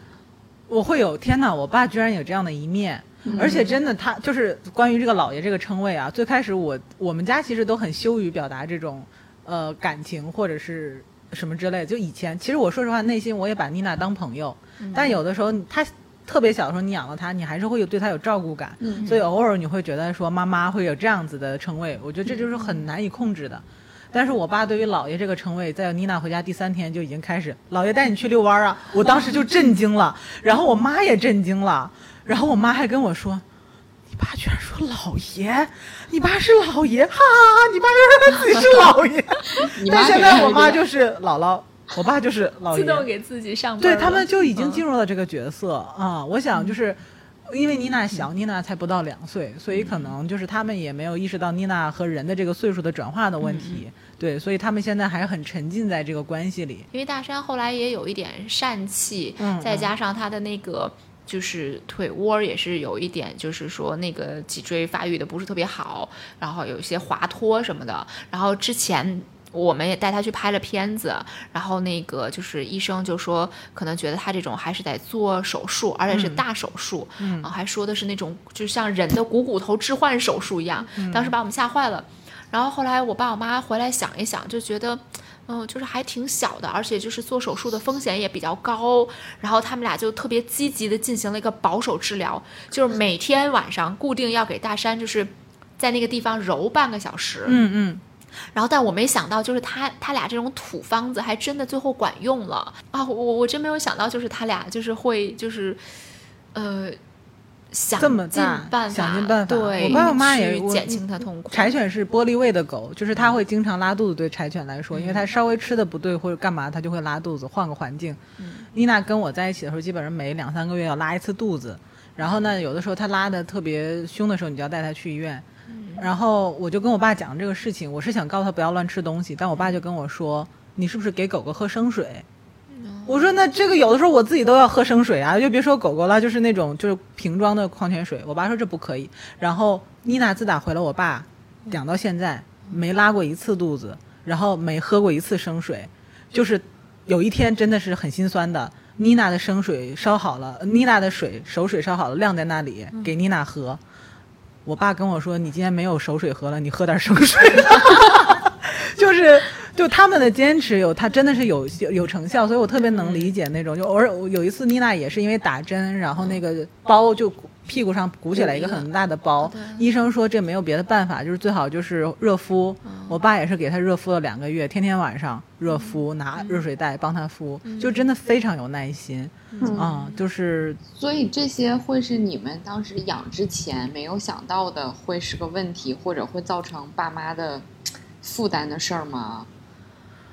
我会有天哪，我爸居然有这样的一面。而且真的，他就是关于这个老爷这个称谓啊。最开始我我们家其实都很羞于表达这种呃感情或者是什么之类。就以前，其实我说实话，内心我也把妮娜当朋友，但有的时候她特别小的时候，你养了她，你还是会有对她有照顾感，嗯所以偶尔你会觉得说妈妈会有这样子的称谓，我觉得这就是很难以控制的。但是我爸对于姥爷这个称谓，在妮娜回家第三天就已经开始，姥爷带你去遛弯儿啊！我当时就震惊了，然后我妈也震惊了，然后我妈还跟我说：“你爸居然说老爷，你爸是老爷，哈哈哈！你爸就说他自己是老爷。但现在我妈就是姥姥，我爸就是 姥爷。自动给自己上班。对他们就已经嗯进入了这个角色啊、我想就是。因为妮娜小，妮娜才不到两岁，所以可能就是他们也没有意识到妮娜和人的这个岁数的转化的问题，对，所以他们现在还很沉浸在这个关系里。因为大山后来也有一点疝气，嗯再加上他的那个就是腿窝也是有一点，就是说那个脊椎发育的不是特别好，然后有一些滑脱什么的。然后之前我们也带他去拍了片子，然后那个就是医生就说，可能觉得他这种还是得做手术，而且是大手术，然后还说的是那种就像人的股骨头置换手术一样，当时把我们吓坏了。然后后来我爸我妈回来想一想，就觉得。嗯，就是还挺小的，而且就是做手术的风险也比较高。然后他们俩就特别积极的进行了一个保守治疗，就是每天晚上固定要给大山就是在那个地方揉半个小时。嗯嗯，然后，但我没想到，就是他他俩这种土方子还真的最后管用了啊！我我真没有想到，就是他俩就是会就是，呃，想这么尽大办法，想尽办法对，我爸我妈也我去减轻他痛苦。柴犬是玻璃胃的狗，就是它会经常拉肚子。对柴犬来说，因为它稍微吃的不对或者干嘛，它就会拉肚子。换个环境，妮娜跟我在一起的时候，基本上每两三个月要拉一次肚子。然后呢，有的时候它拉的特别凶的时候，你就要带它去医院。然后我就跟我爸讲这个事情，我是想告诉他不要乱吃东西，但我爸就跟我说：“你是不是给狗狗喝生水？”我说那这个有的时候我自己都要喝生水啊，就别说狗狗了，就是那种就是瓶装的矿泉水。我爸说这不可以。然后妮娜自打回了我爸，养到现在没拉过一次肚子，然后没喝过一次生水，就是有一天真的是很心酸的。妮娜的生水烧好了，妮娜的水熟水烧好了，晾在那里给妮娜喝。我爸跟我说：“你今天没有熟水喝了，你喝点生水。” 就是就他们的坚持有，他真的是有有有成效，所以我特别能理解那种。就偶尔有一次，妮娜也是因为打针，然后那个包就屁股上鼓起来一个很大的包，医生说这没有别的办法，就是最好就是热敷。我爸也是给他热敷了两个月，天天晚上热敷，拿热水袋帮他敷，就真的非常有耐心。啊、就是所以这些会是你们当时养之前没有想到的，会是个问题，或者会造成爸妈的负担的事儿吗？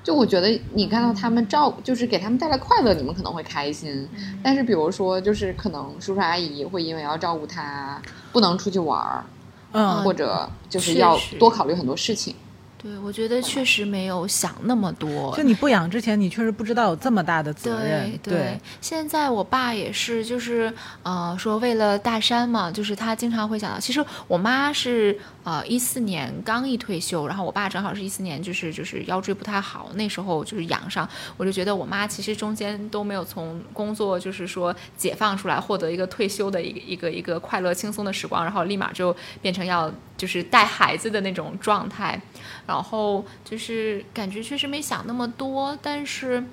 就我觉得你看到他们照，就是给他们带来快乐，你们可能会开心。但是比如说，就是可能叔叔阿姨会因为要照顾他，不能出去玩儿，嗯或者就是要多考虑很多事情。对，我觉得确实没有想那么多。就你不养之前，你确实不知道有这么大的责任。对现在我爸也是，就是呃，说为了大山嘛，就是他经常会想到，其实我妈是呃一四年刚一退休，然后我爸正好是一四年，就是就是腰椎不太好，那时候就是养上，我就觉得我妈其实中间都没有从工作就是说解放出来，获得一个退休的一个一个一个快乐轻松的时光，然后立马就变成要就是带孩子的那种状态。然后就是感觉确实没想那么多，但是，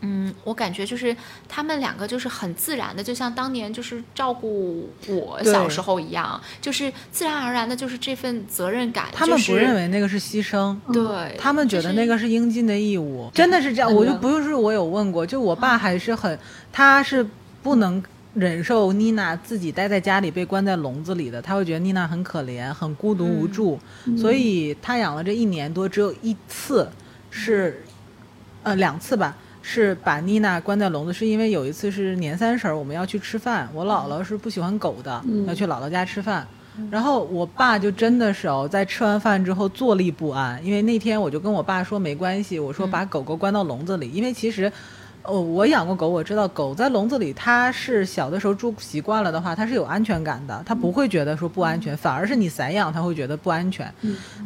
嗯，我感觉就是他们两个就是很自然的，就像当年就是照顾我小时候一样，就是自然而然的，就是这份责任感。他们不认为那个是牺牲，对，他们觉得那个是应尽的义务，真的是这样。我就不是我有问过，就我爸还是很，他是不能忍受妮娜自己待在家里被关在笼子里的，他会觉得妮娜很可怜、很孤独无助，所以他养了这一年多，只有一次是，呃，两次吧。是把妮娜关在笼子，是因为有一次是年三十儿，我们要去吃饭，我姥姥是不喜欢狗的，要去姥姥家吃饭，然后我爸就真的是哦，在吃完饭之后坐立不安，因为那天我就跟我爸说没关系，我说把狗狗关到笼子里，因为其实。哦，我养过狗，我知道狗在笼子里，它是小的时候住习惯了的话，它是有安全感的，它不会觉得说不安全，反而是你散养，它会觉得不安全。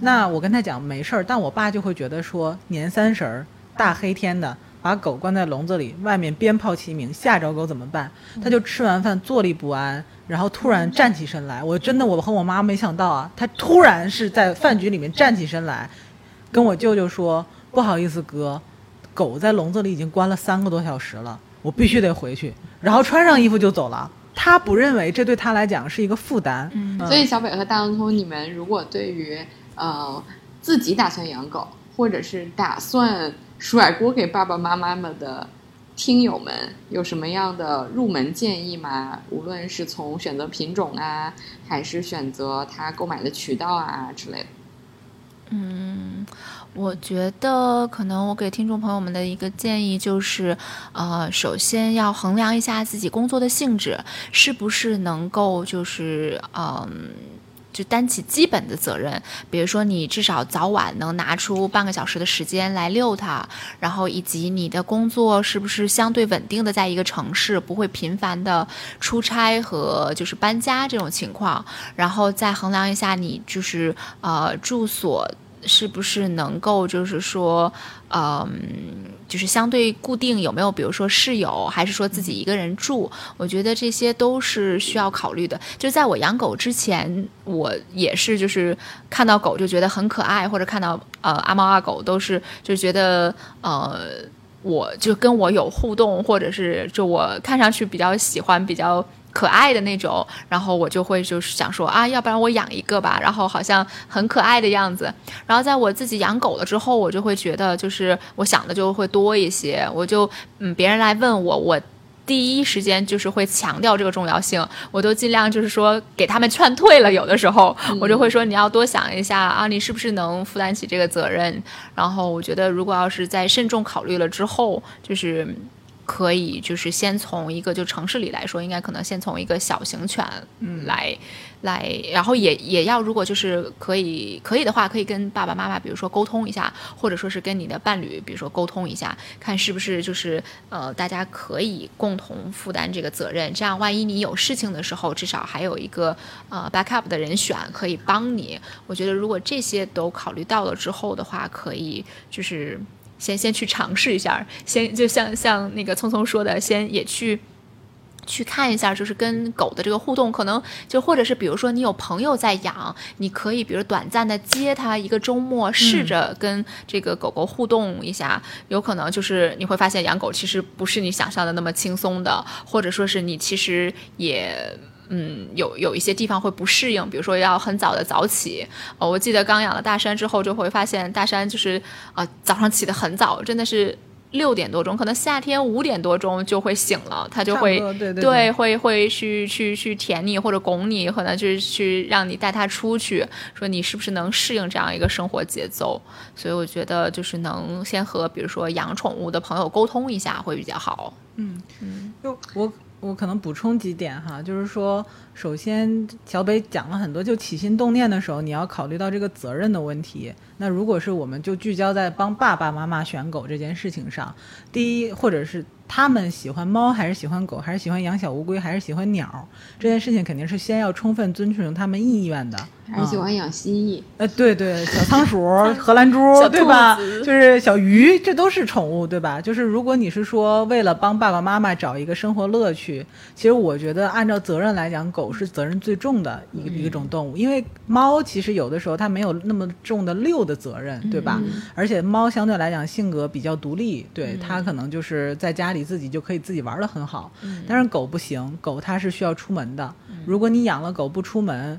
那我跟他讲没事儿，但我爸就会觉得说年三十儿大黑天的把狗关在笼子里，外面鞭炮齐鸣，吓着狗怎么办？他就吃完饭坐立不安，然后突然站起身来。我真的我和我妈没想到啊，他突然是在饭局里面站起身来，跟我舅舅说不好意思哥，狗在笼子里已经关了三个多小时了，我必须得回去，然后穿上衣服就走了。他不认为这对他来讲是一个负担，嗯所以小北和大东通，你们如果对于呃自己打算养狗，或者是打算甩锅给爸爸妈妈们的听友们，有什么样的入门建议吗？无论是从选择品种啊，还是选择他购买的渠道啊之类的。我觉得可能我给听众朋友们的一个建议就是，呃，首先要衡量一下自己工作的性质，是不是能够就是嗯。就担起基本的责任，比如说你至少早晚能拿出半个小时的时间来遛它，然后以及你的工作是不是相对稳定的在一个城市，不会频繁的出差和就是搬家这种情况，然后再衡量一下你就是呃住所是不是能够就是说，嗯，就是相对固定有没有，比如说室友，还是说自己一个人住？我觉得这些都是需要考虑的。就在我养狗之前，我也是就是看到狗就觉得很可爱，或者看到呃阿猫阿狗都是就觉得呃。我就跟我有互动，或者是就我看上去比较喜欢、比较可爱的那种，然后我就会就是想说啊，要不然我养一个吧，然后好像很可爱的样子。然后在我自己养狗了之后，我就会觉得就是我想的就会多一些，我就嗯，别人来问我，我。第一时间就是会强调这个重要性，我都尽量就是说给他们劝退了。有的时候 我就会说你要多想一下啊，你是不是能负担起这个责任？然后我觉得如果要是在慎重考虑了之后，就是可以就是先从一个就城市里来说，应该可能先从一个小型犬嗯来、来，然后也也要如果就是可以可以的话，可以跟爸爸妈妈比如说沟通一下，或者说是跟你的伴侣比如说沟通一下，看是不是就是呃大家可以共同负担这个责任，这样万一你有事情的时候，至少还有一个呃 backup 的人选可以帮你。我觉得如果这些都考虑到了之后的话，可以就是。先先去尝试一下，先就像像那个聪聪说的，先也去去看一下，就是跟狗的这个互动，可能就或者是比如说你有朋友在养，你可以比如短暂的接它一个周末，试着跟这个狗狗互动一下，有可能就是你会发现养狗其实不是你想象的那么轻松的，或者说是你其实也。嗯，有有一些地方会不适应，比如说要很早的早起。呃，我记得刚养了大山之后，就会发现大山就是呃早上起得很早，真的是六点多钟，可能夏天五点多钟就会醒了，它就会对对对会会去去去舔你或者拱你，可能就是去让你带它出去，说你是不是能适应这样一个生活节奏。所以我觉得就是能先和比如说养宠物的朋友沟通一下会比较好。嗯嗯就我我可能补充几点哈，就是说，首先小北讲了很多，就起心动念的时候，你要考虑到这个责任的问题。那如果是我们就聚焦在帮爸爸妈妈选狗这件事情上，第一，或者是他们喜欢猫还是喜欢狗，还是喜欢养小乌龟还是喜欢鸟，这件事情肯定是先要充分遵循他们意愿的。还是喜欢养蜥蜴，呃，对对，小仓鼠、荷兰猪，对吧？就是小鱼，这都是宠物，对吧？就是如果你是说为了帮爸爸妈妈找一个生活乐趣，其实我觉得按照责任来讲，狗是责任最重的一个、一种动物，因为猫其实有的时候它没有那么重的遛的责任，对吧？而且猫相对来讲性格比较独立，对它可能就是在家里自己就可以自己玩的很好，但是狗不行，狗它是需要出门的。如果你养了狗不出门，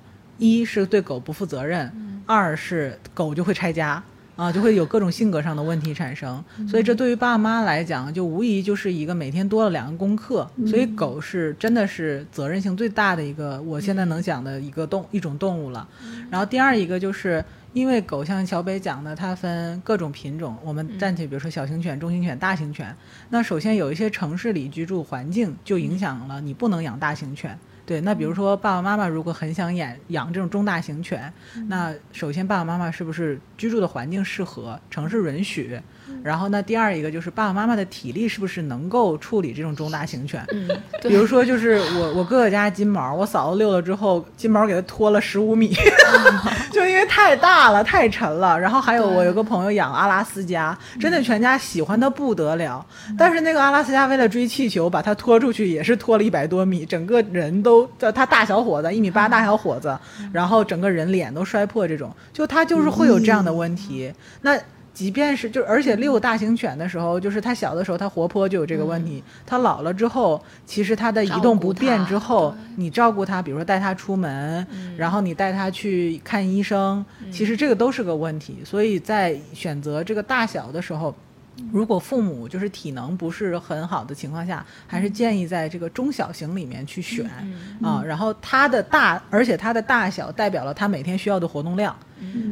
一是对狗不负责任，二是狗就会拆家。啊，就会有各种性格上的问题产生，所以这对于爸妈来讲，就无疑就是一个每天多了两个功课。所以狗是真的是责任性最大的一个，我现在能讲的一个动一种动物了。然后第二一个就是因为狗像小北讲的，它分各种品种，我们暂且比如说小型犬、中型犬、大型犬。那首先有一些城市里居住环境就影响了你不能养大型犬。对，那比如说爸爸妈妈如果很想养养这种中大型犬，那首先爸爸妈妈是不是居住的环境适合，城市允许？然后那第二一个就是爸爸妈妈的体力是不是能够处理这种中大型犬？嗯，比如说就是我我哥哥家金毛，我嫂子遛了之后，金毛给它拖了十五米，就因为太大了太沉了。然后还有我有个朋友养阿拉斯加，真的全家喜欢它不得了，但是那个阿拉斯加为了追气球，把它拖出去也是拖了一百多米，整个人都叫他大小伙子一米八大小伙子，然后整个人脸都摔破，这种。就他就是会有这样的问题。那即便是就而且遛大型犬的时候，就是它小的时候它活泼就有这个问题，它老了之后，其实它的移动不便之后，你照顾它，比如说带它出门，然后你带它去看医生，其实这个都是个问题。所以在选择这个大小的时候。如果父母就是体能不是很好的情况下，还是建议在这个中小型里面去选啊。然后它的大，而且它的大小代表了它每天需要的活动量。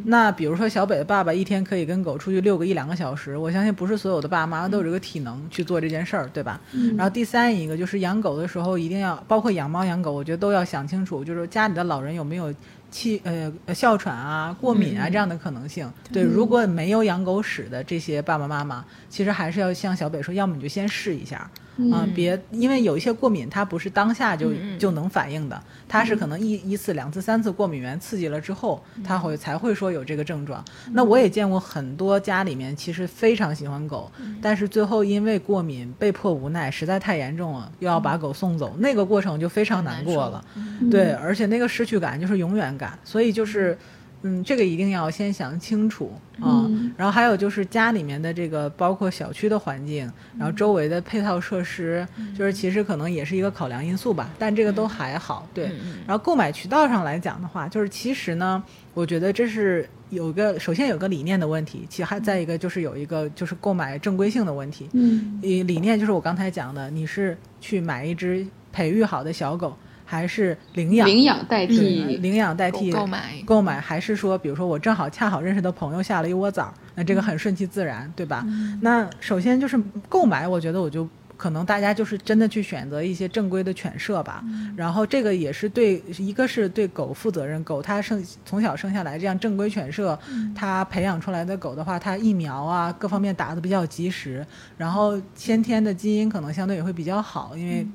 那比如说小北的爸爸一天可以跟狗出去遛个一两个小时，我相信不是所有的爸妈都有这个体能去做这件事儿，对吧？然后第三一个就是养狗的时候一定要，包括养猫养狗，我觉得都要想清楚，就是家里的老人有没有气呃呃哮喘啊、过敏啊这样的可能性。对，如果没有养狗史的这些爸爸妈妈，其实还是要像小北说，要么你就先试一下。啊，别因为有一些过敏，它不是当下就就能反应的，它是可能一一次、两次、三次过敏源刺激了之后，它会才会说有这个症状。那我也见过很多家里面其实非常喜欢狗，但是最后因为过敏被迫无奈，实在太严重了，又要把狗送走，那个过程就非常难过了。对，而且那个失去感就是永远感，所以就是。嗯，这个一定要先想清楚啊。然后还有就是家里面的这个，包括小区的环境，然后周围的配套设施，就是其实可能也是一个考量因素吧。但这个都还好，对。然后购买渠道上来讲的话，就是其实呢，我觉得这是有个首先有个理念的问题，其还再一个就是有一个就是购买正规性的问题。嗯，理理念就是我刚才讲的，你是去买一只培育好的小狗，还是领养？领养代对替领养代替购买购买，还是说，比如说我正好恰好认识的朋友下了一窝崽儿，那这个很顺其自然，对吧？那首先就是购买，我觉得我就可能大家就是真的去选择一些正规的犬舍吧。然后这个也是对，一个是对狗负责任，狗它生从小生下来这样正规犬舍，它培养出来的狗的话，它疫苗啊各方面打的比较及时，然后先天的基因可能相对也会比较好，因为。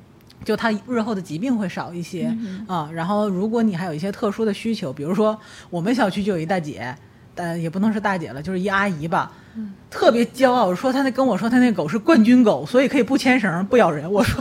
就它日后的疾病会少一些啊、然后如果你还有一些特殊的需求，比如说我们小区就有一大姐，但也不能是大姐了，就是一阿姨吧，特别骄傲，说她那跟我说她那狗是冠军狗，所以可以不牵绳不咬人。我说。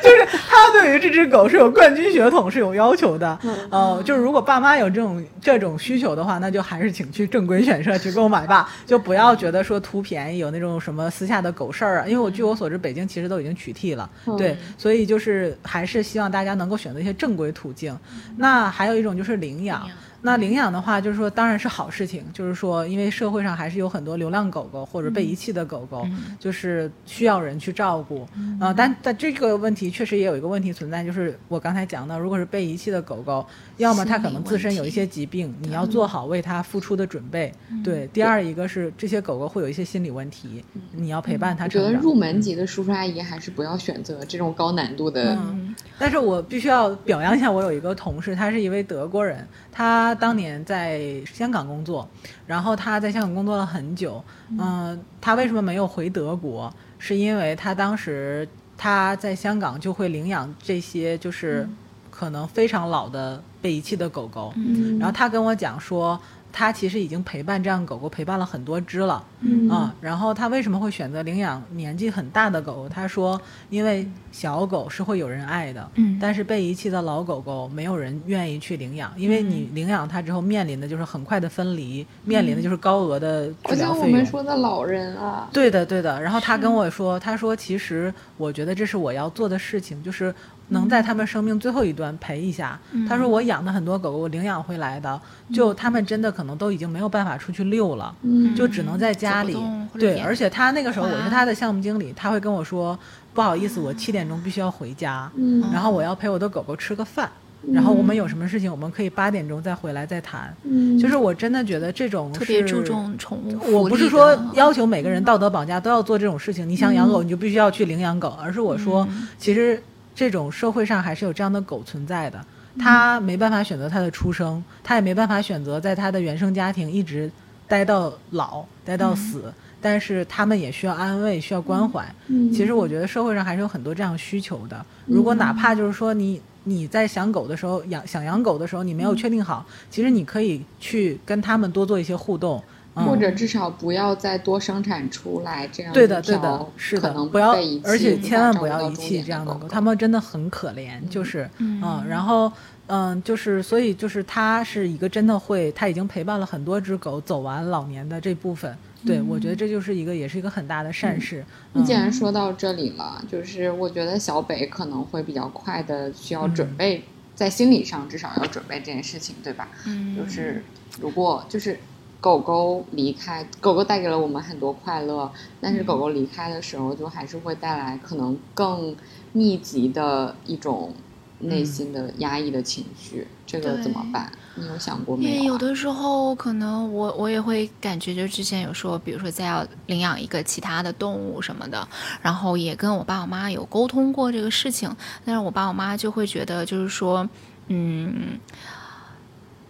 就是他对于这只狗是有冠军血统是有要求的，呃，就是如果爸妈有这种这种需求的话，那就还是请去正规犬舍去购买吧，就不要觉得说图便宜有那种什么私下的狗事儿啊，因为我据我所知，北京其实都已经取缔了，对，所以就是还是希望大家能够选择一些正规途径。那还有一种就是领养，那领养的话，就是说当然是好事情，就是说因为社会上还是有很多流浪狗狗或者被遗弃的狗狗，就是需要人去照顾。啊、但但这个问题确实也有一个问题存在，就是我刚才讲到，如果是被遗弃的狗狗，要么它可能自身有一些疾病，你要做好为它付出的准备。对，第二一个是这些狗狗会有一些心理问题，你要陪伴它我觉成长。得入门级的叔叔阿姨还是不要选择这种高难度的。嗯，但是我必须要表扬一下，我有一个同事，他是一位德国人，他当年在香港工作，然后他在香港工作了很久。嗯、他为什么没有回德国？是因为他当时他在香港就会领养这些就是可能非常老的被遗弃的狗狗，嗯然后他跟我讲说。他其实已经陪伴这样狗狗陪伴了很多只了，嗯啊，然后他为什么会选择领养年纪很大的狗？他说，因为小狗是会有人爱的，嗯但是被遗弃的老狗狗没有人愿意去领养，因为你领养它之后面临的就是很快的分离，面临的就是高额的治而且我疗费用。们说的老人啊，对的，对的。然后他跟我说，他说其实我觉得这是我要做的事情，就是能在他们生命最后一段陪一下。他说我养的很多狗狗，我领养回来的，就他们真的可能都已经没有办法出去遛了。嗯。就只能在家里对，而且他那个时候我是他的项目经理，他会跟我说，不好意思，我七点钟必须要回家，嗯。然后我要陪我的狗狗吃个饭，然后我们有什么事情，我们可以八点钟再回来再谈。嗯。就是我真的觉得这种特别注重宠物。我不是说要求每个人道德绑架都要做这种事情，你想养嗯。狗你就必须要去领养狗，而是我说，其实这种社会上还是有这样的狗存在的。嗯他没办法选择他的出生，他也没办法选择在他的原生家庭一直待到老，待到死。嗯但是他们也需要安慰，需要关怀。嗯其实我觉得社会上还是有很多这样需求的。如果哪怕就是说你你在想狗的时候，养想养狗的时候，你没有确定好，其实你可以去跟他们多做一些互动。嗯、或者至少不要再多生产出来这样对的，一条对的，是的可能，不要被遗，弃而且千万不要遗弃这样的狗，的狗它们真的很可怜，就是，嗯，然后，嗯，就是，所以就是他是一个真的会，他已经陪伴了很多只狗走完老年的这部分，对我觉得这就是一个，也是一个很大的善事。你既嗯然说到这里了，就是我觉得小北可能会比较快的需要准备，在心理上至少要准备这件事情，对吧？嗯，就是如果就是狗狗离开，狗狗带给了我们很多快乐，但是狗狗离开的时候，就还是会带来可能更密集的一种内心的压抑的情绪，这个怎么办？你有想过因没有、啊？为有的时候可能我我也会感觉，就之前有说，比如说再要领养一个其他的动物什么的，然后也跟我爸我妈有沟通过这个事情，但是我爸我妈就会觉得，就是说，嗯，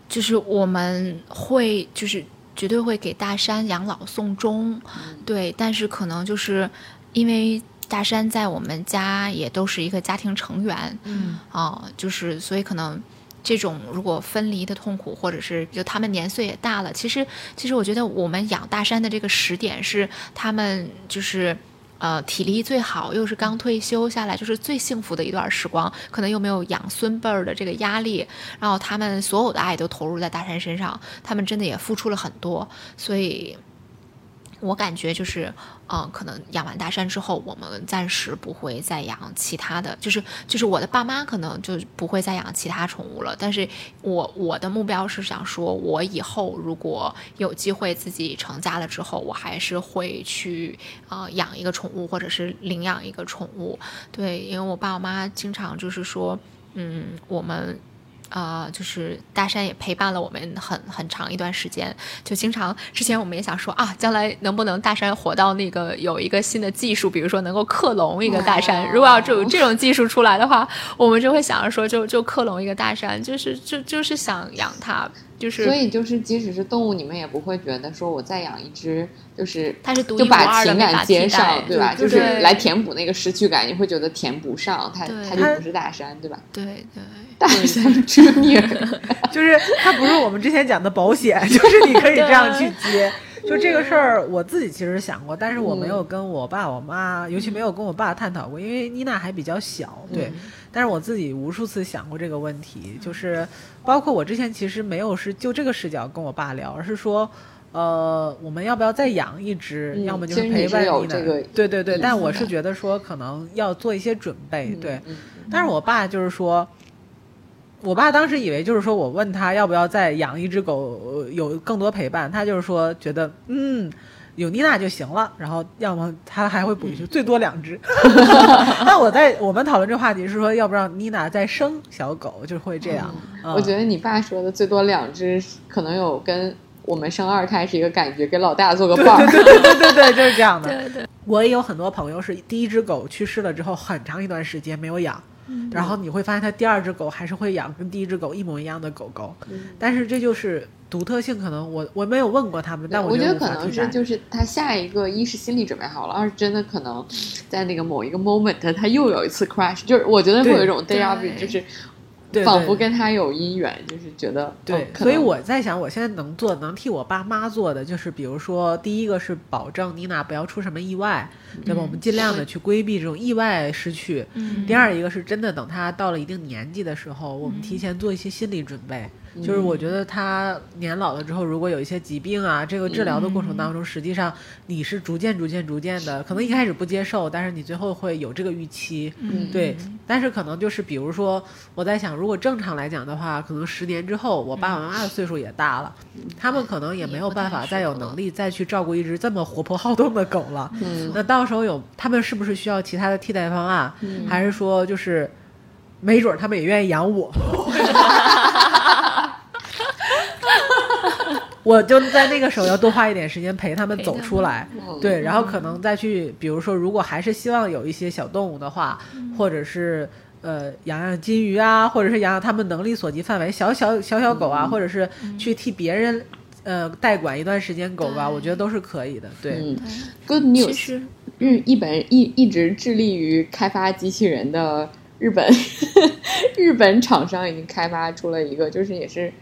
就是我们会就是绝对会给大山养老送终，对，但是可能就是因为大山在我们家也都是一个家庭成员，嗯啊、就是所以可能这种如果分离的痛苦，或者是就他们年岁也大了，其实其实我觉得我们养大山的这个时点是他们就是。呃，体力最好，又是刚退休下来，就是最幸福的一段时光，可能又没有养孙辈儿的这个压力，然后他们所有的爱都投入在大山身上，他们真的也付出了很多，所以我感觉就是，嗯、可能养完大山之后，我们暂时不会再养其他的，就是就是我的爸妈可能就不会再养其他宠物了。但是我我的目标是想说，我以后如果有机会自己成家了之后，我还是会去啊、养一个宠物，或者是领养一个宠物。对，因为我爸我妈经常就是说，嗯，我们。啊、就是大山也陪伴了我们很很长一段时间，就经常之前我们也想说啊，将来能不能大山活到那个有一个新的技术，比如说能够克隆一个大山，如果要这种这种技术出来的话，我们就会想着说就就克隆一个大山，就是就就是想养它，就是所以就是，即使是动物，你们也不会觉得说我再养一只，就是它是独一就把无二的情感没法替代接上，对吧？就就是来填补那个失去感，你会觉得填不上，它它它就不是大山，对吧？对对。大山 Junior，就是它不是我们之前讲的保险，就是你可以这样去接。就这个事儿，我自己其实想过，但是我没有跟我爸我妈，尤其没有跟我爸探讨过，因为妮娜还比较小，对。但是我自己无数次想过这个问题，就是包括我之前其实没有是就这个视角跟我爸聊，而是说。呃，我们要不要再养一只？嗯要么就是陪伴你的。这个对对对，但我是觉得说可能要做一些准备，对。嗯但是我爸就是说，我爸当时以为就是说我问他要不要再养一只狗，呃有更多陪伴，他就是说觉得嗯。有妮娜就行了，然后要么他还会补一句最多两只。那我在我们讨论这话题是说，要不让妮娜再生小狗，就是会这样。嗯我觉得你爸说的最多两只，可能有跟我们生二胎是一个感觉，给老大做个伴儿。对对对对，就是这样的。对对，我也有很多朋友是第一只狗去世了之后，很长一段时间没有养，然后你会发现他第二只狗还是会养跟第一只狗一模一样的狗狗，但是这就是独特性，可能我我没有问过他们，但我觉觉得可能是就是他下一个一是心理准备好了，二是真的可能在那个某一个 moment 他又有一次 crash，就是我觉得会有一种 day of 对就是对仿佛跟他有姻缘，就是觉得对哦，所以我在想，我现在能做能替我爸妈做的，就是比如说，第一个是保证妮娜不要出什么意外，对吧？我们尽量的去规避这种意外失去。嗯第二一个是真的等他到了一定年纪的时候，我们提前做一些心理准备。就是我觉得他年老了之后，如果有一些疾病啊，这个治疗的过程当中，实际上你是逐渐、逐渐、逐渐的，可能一开始不接受，但是你最后会有这个预期。嗯对，但是可能就是比如说，我在想，如果正常来讲的话，可能十年之后，我爸爸妈妈的岁数也大了，他们可能也没有办法再有能力再去照顾一只这么活泼好动的狗了。嗯那到时候有他们是不是需要其他的替代方案，还是说就是没准儿他们也愿意养我？我就在那个时候要多花一点时间陪他们走出来，对，然后可能再去，比如说，如果还是希望有一些小动物的话，或者是呃养养金鱼啊，或者是养养他们能力所及范围小小小小狗啊，或者是去替别人呃代管一段时间狗吧，我觉得都是可以的，对。嗯，Good news，实。日一本一一直致力于开发机器人的日本 日本厂商已经开发出了一个，就是也是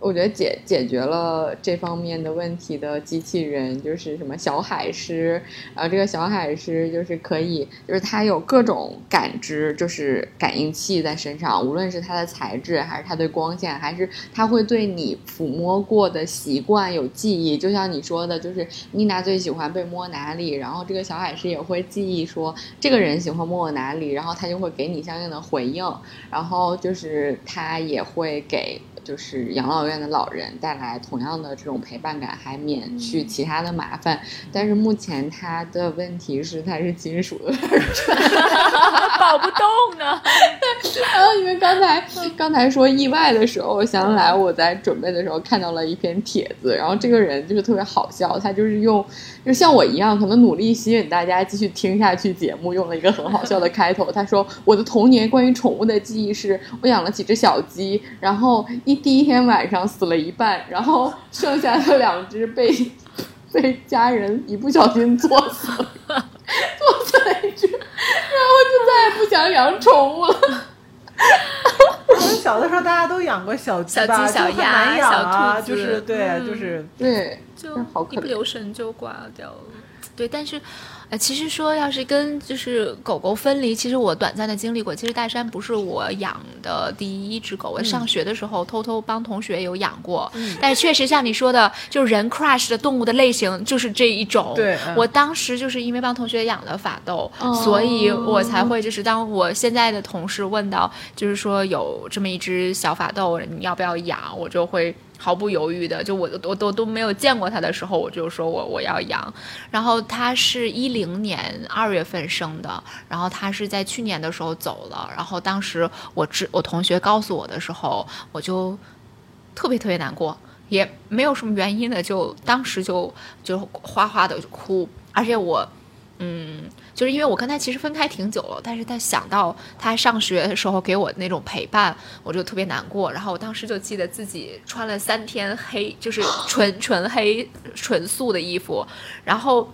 我觉得解解决了这方面的问题的机器人，就是什么小海狮，然后这个小海狮就是可以，就是它有各种感知，就是感应器在身上，无论是它的材质，还是它对光线，还是它会对你抚摸过的习惯有记忆。就像你说的，就是妮娜最喜欢被摸哪里，然后这个小海狮也会记忆说这个人喜欢摸我哪里，然后它就会给你相应的回应，然后就是它也会给。就是养老院的老人带来同样的这种陪伴感，还免去其他的麻烦。但是目前他的问题是，他是金属的 保不动呢。然后因为刚才刚才说意外的时候，我想起来我在准备的时候看到了一篇帖子，然后这个人就是特别好笑，他就是用就像我一样，可能努力吸引大家继续听下去节目，用了一个很好笑的开头。他说我的童年关于宠物的记忆是我养了几只小鸡，然后一第一天晚上死了一半，然后剩下的两只被 被家人一不小心作死了，作死了一只，然后就再也不想养宠物了。我们小的时候大家都养过小鸡吧，小鸡小鸭小兔子就是对，嗯就是对，就一不留神就挂掉了。对，但是，呃，其实说要是跟就是狗狗分离，其实我短暂的经历过。其实大山不是我养的第一只狗，我上学的时候偷偷帮同学有养过。嗯但是确实像你说的，就是人 crush 的动物的类型就是这一种。对嗯我当时就是因为帮同学养了法斗，哦所以我才会就是当我现在的同事问到，就是说有这么一只小法斗，你要不要养？我就会。毫不犹豫的，就我我都都没有见过他的时候，我就说我我要养。然后他是一零年二月份生的，然后他是在去年的时候走了。然后当时我知我同学告诉我的时候，我就特别特别难过，也没有什么原因的，就当时就就哗哗的哭，而且我。嗯，就是因为我跟他其实分开挺久了，但是他想到他上学的时候给我那种陪伴，我就特别难过。然后我当时就记得自己穿了三天黑，就是纯纯黑纯素的衣服，然后。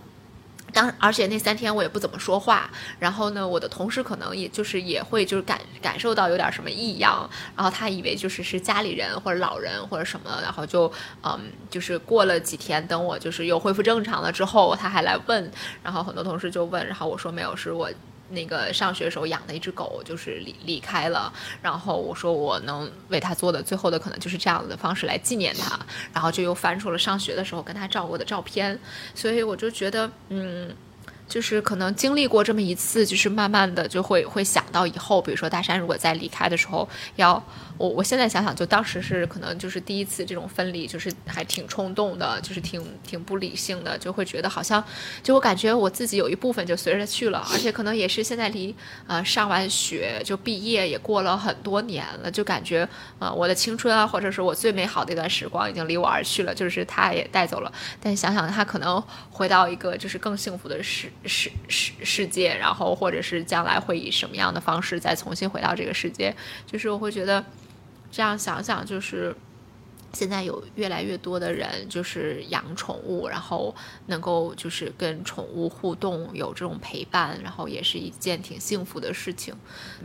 当而且那三天我也不怎么说话，然后呢，我的同事可能也就是也会就是感感受到有点什么异样，然后他以为就是是家里人或者老人或者什么，然后就嗯，就是过了几天，等我就是又恢复正常了之后，他还来问，然后很多同事就问，然后我说没有，是我。那个上学时候养的一只狗就是离离开了，然后我说我能为它做的最后的可能就是这样的方式来纪念它，然后就又翻出了上学的时候跟他照过的照片，所以我就觉得，嗯，就是可能经历过这么一次，就是慢慢的就会会想到以后，比如说大山如果在离开的时候要我，我现在想想，就当时是可能就是第一次这种分离，就是还挺冲动的，就是挺挺不理性的，就会觉得好像，就我感觉我自己有一部分就随着去了，而且可能也是现在离呃上完学就毕业也过了很多年了，就感觉呃我的青春啊，或者是我最美好的一段时光已经离我而去了，就是他也带走了。但想想他可能回到一个就是更幸福的世世世世界，然后或者是将来会以什么样的方式再重新回到这个世界，就是我会觉得这样想想就是。现在有越来越多的人就是养宠物，然后能够就是跟宠物互动，有这种陪伴，然后也是一件挺幸福的事情，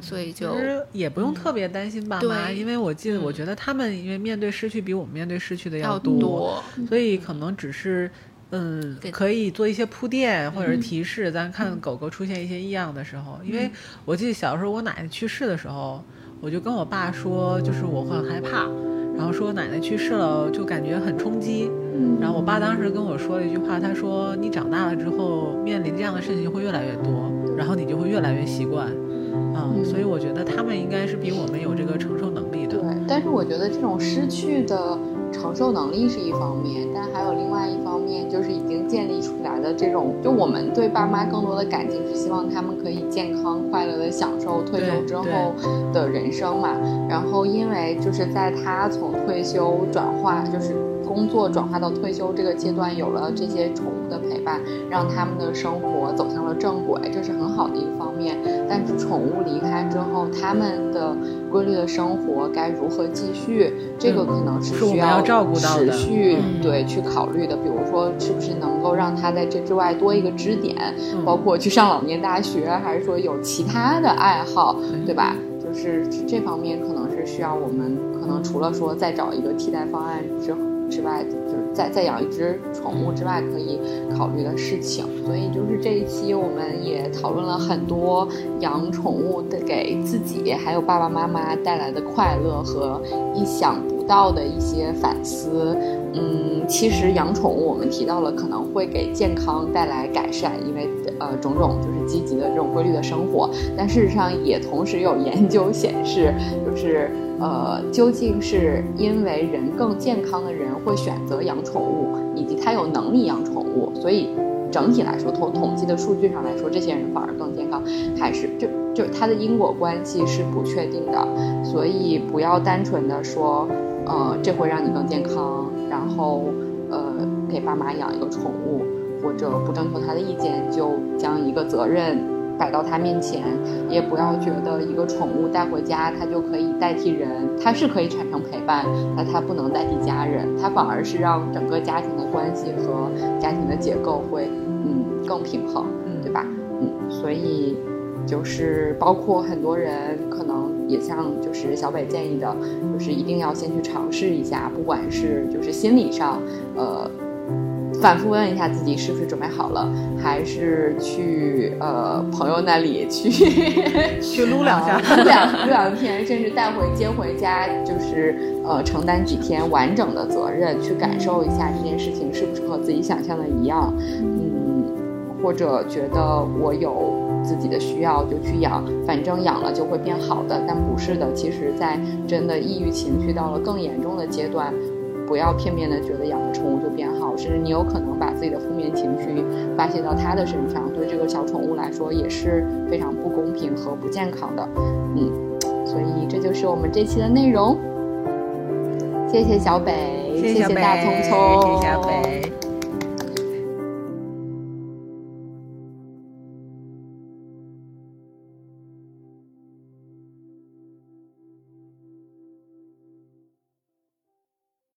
所以就其实也不用特别担心爸妈，对因为我记得，嗯我觉得他们因为面对失去比我们面对失去的要多，多，所以可能只是。嗯，可以做一些铺垫或者是嗯提示，咱看狗狗出现一些异样的时候，因为我记得小时候我奶奶去世的时候，我就跟我爸说，就是我很害怕，然后说奶奶去世了，就感觉很冲击。嗯然后我爸当时跟我说了一句话，他说你长大了之后面临这样的事情会越来越多，然后你就会越来越习惯。啊、所以我觉得他们应该是比我们有这个承受能力的。对，但是我觉得这种失去的承受能力是一方面，但还有另外一方面，就是已经建立出来的这种，就我们对爸妈更多的感情是希望他们可以健康快乐的享受退休之后的人生嘛。然后因为就是在他从退休转化，就是工作转化到退休这个阶段，有了这些宠物的陪伴，让他们的生活走向了正轨，这是很好的一个方面。但是宠物离开之后，他们的规律的生活该如何继续，这个可能是需要照顾到的持续嗯对去考虑的。比如说，是不是能够让他在这之外多一个支点，嗯包括去上老年大学，还是说有其他的爱好，对吧？就是这方面可能是需要我们可能除了说再找一个替代方案之之外，就是再再养一只宠物之外可以考虑的事情。所以就是这一期我们也讨论了很多养宠物的给自己还有爸爸妈妈带来的快乐和意想不到的一些反思。嗯，其实养宠物我们提到了可能会给健康带来改善，因为呃种种就是积极的这种规律的生活，但事实上也同时有研究显示，就是呃究竟是因为人更健康的人会选择养宠物，以及他有能力养宠物，所以整体来说，统统计的数据上来说，这些人反而更健康，还是就就它的因果关系是不确定的，所以不要单纯的说，呃，这会让你更健康，然后呃给爸妈养一个宠物，或者不征求他的意见就将一个责任摆到他面前，也不要觉得一个宠物带回家它就可以代替人，它是可以产生陪伴，但它不能代替家人，它反而是让整个家庭的关系和家庭的结构会嗯更平衡，嗯对吧？嗯，所以就是包括很多人可能也像就是小北建议的，就是一定要先去尝试一下，不管是就是心理上，呃。反复问一下自己是不是准备好了，还是去呃朋友那里去 去撸两下呃撸两撸两天，甚至带回接回家，就是呃承担几天完整的责任，去感受一下这件事情是不是和自己想象的一样，嗯，或者觉得我有自己的需要就去养，反正养了就会变好的，但不是的。其实，在真的抑郁情绪到了更严重的阶段，不要片面的觉得养了宠物就变好，甚至你有可能把自己的负面情绪发泄到它的身上，对这个小宠物来说也是非常不公平和不健康的。嗯，所以这就是我们这期的内容。谢谢小北，谢谢，大聪聪，谢谢小北。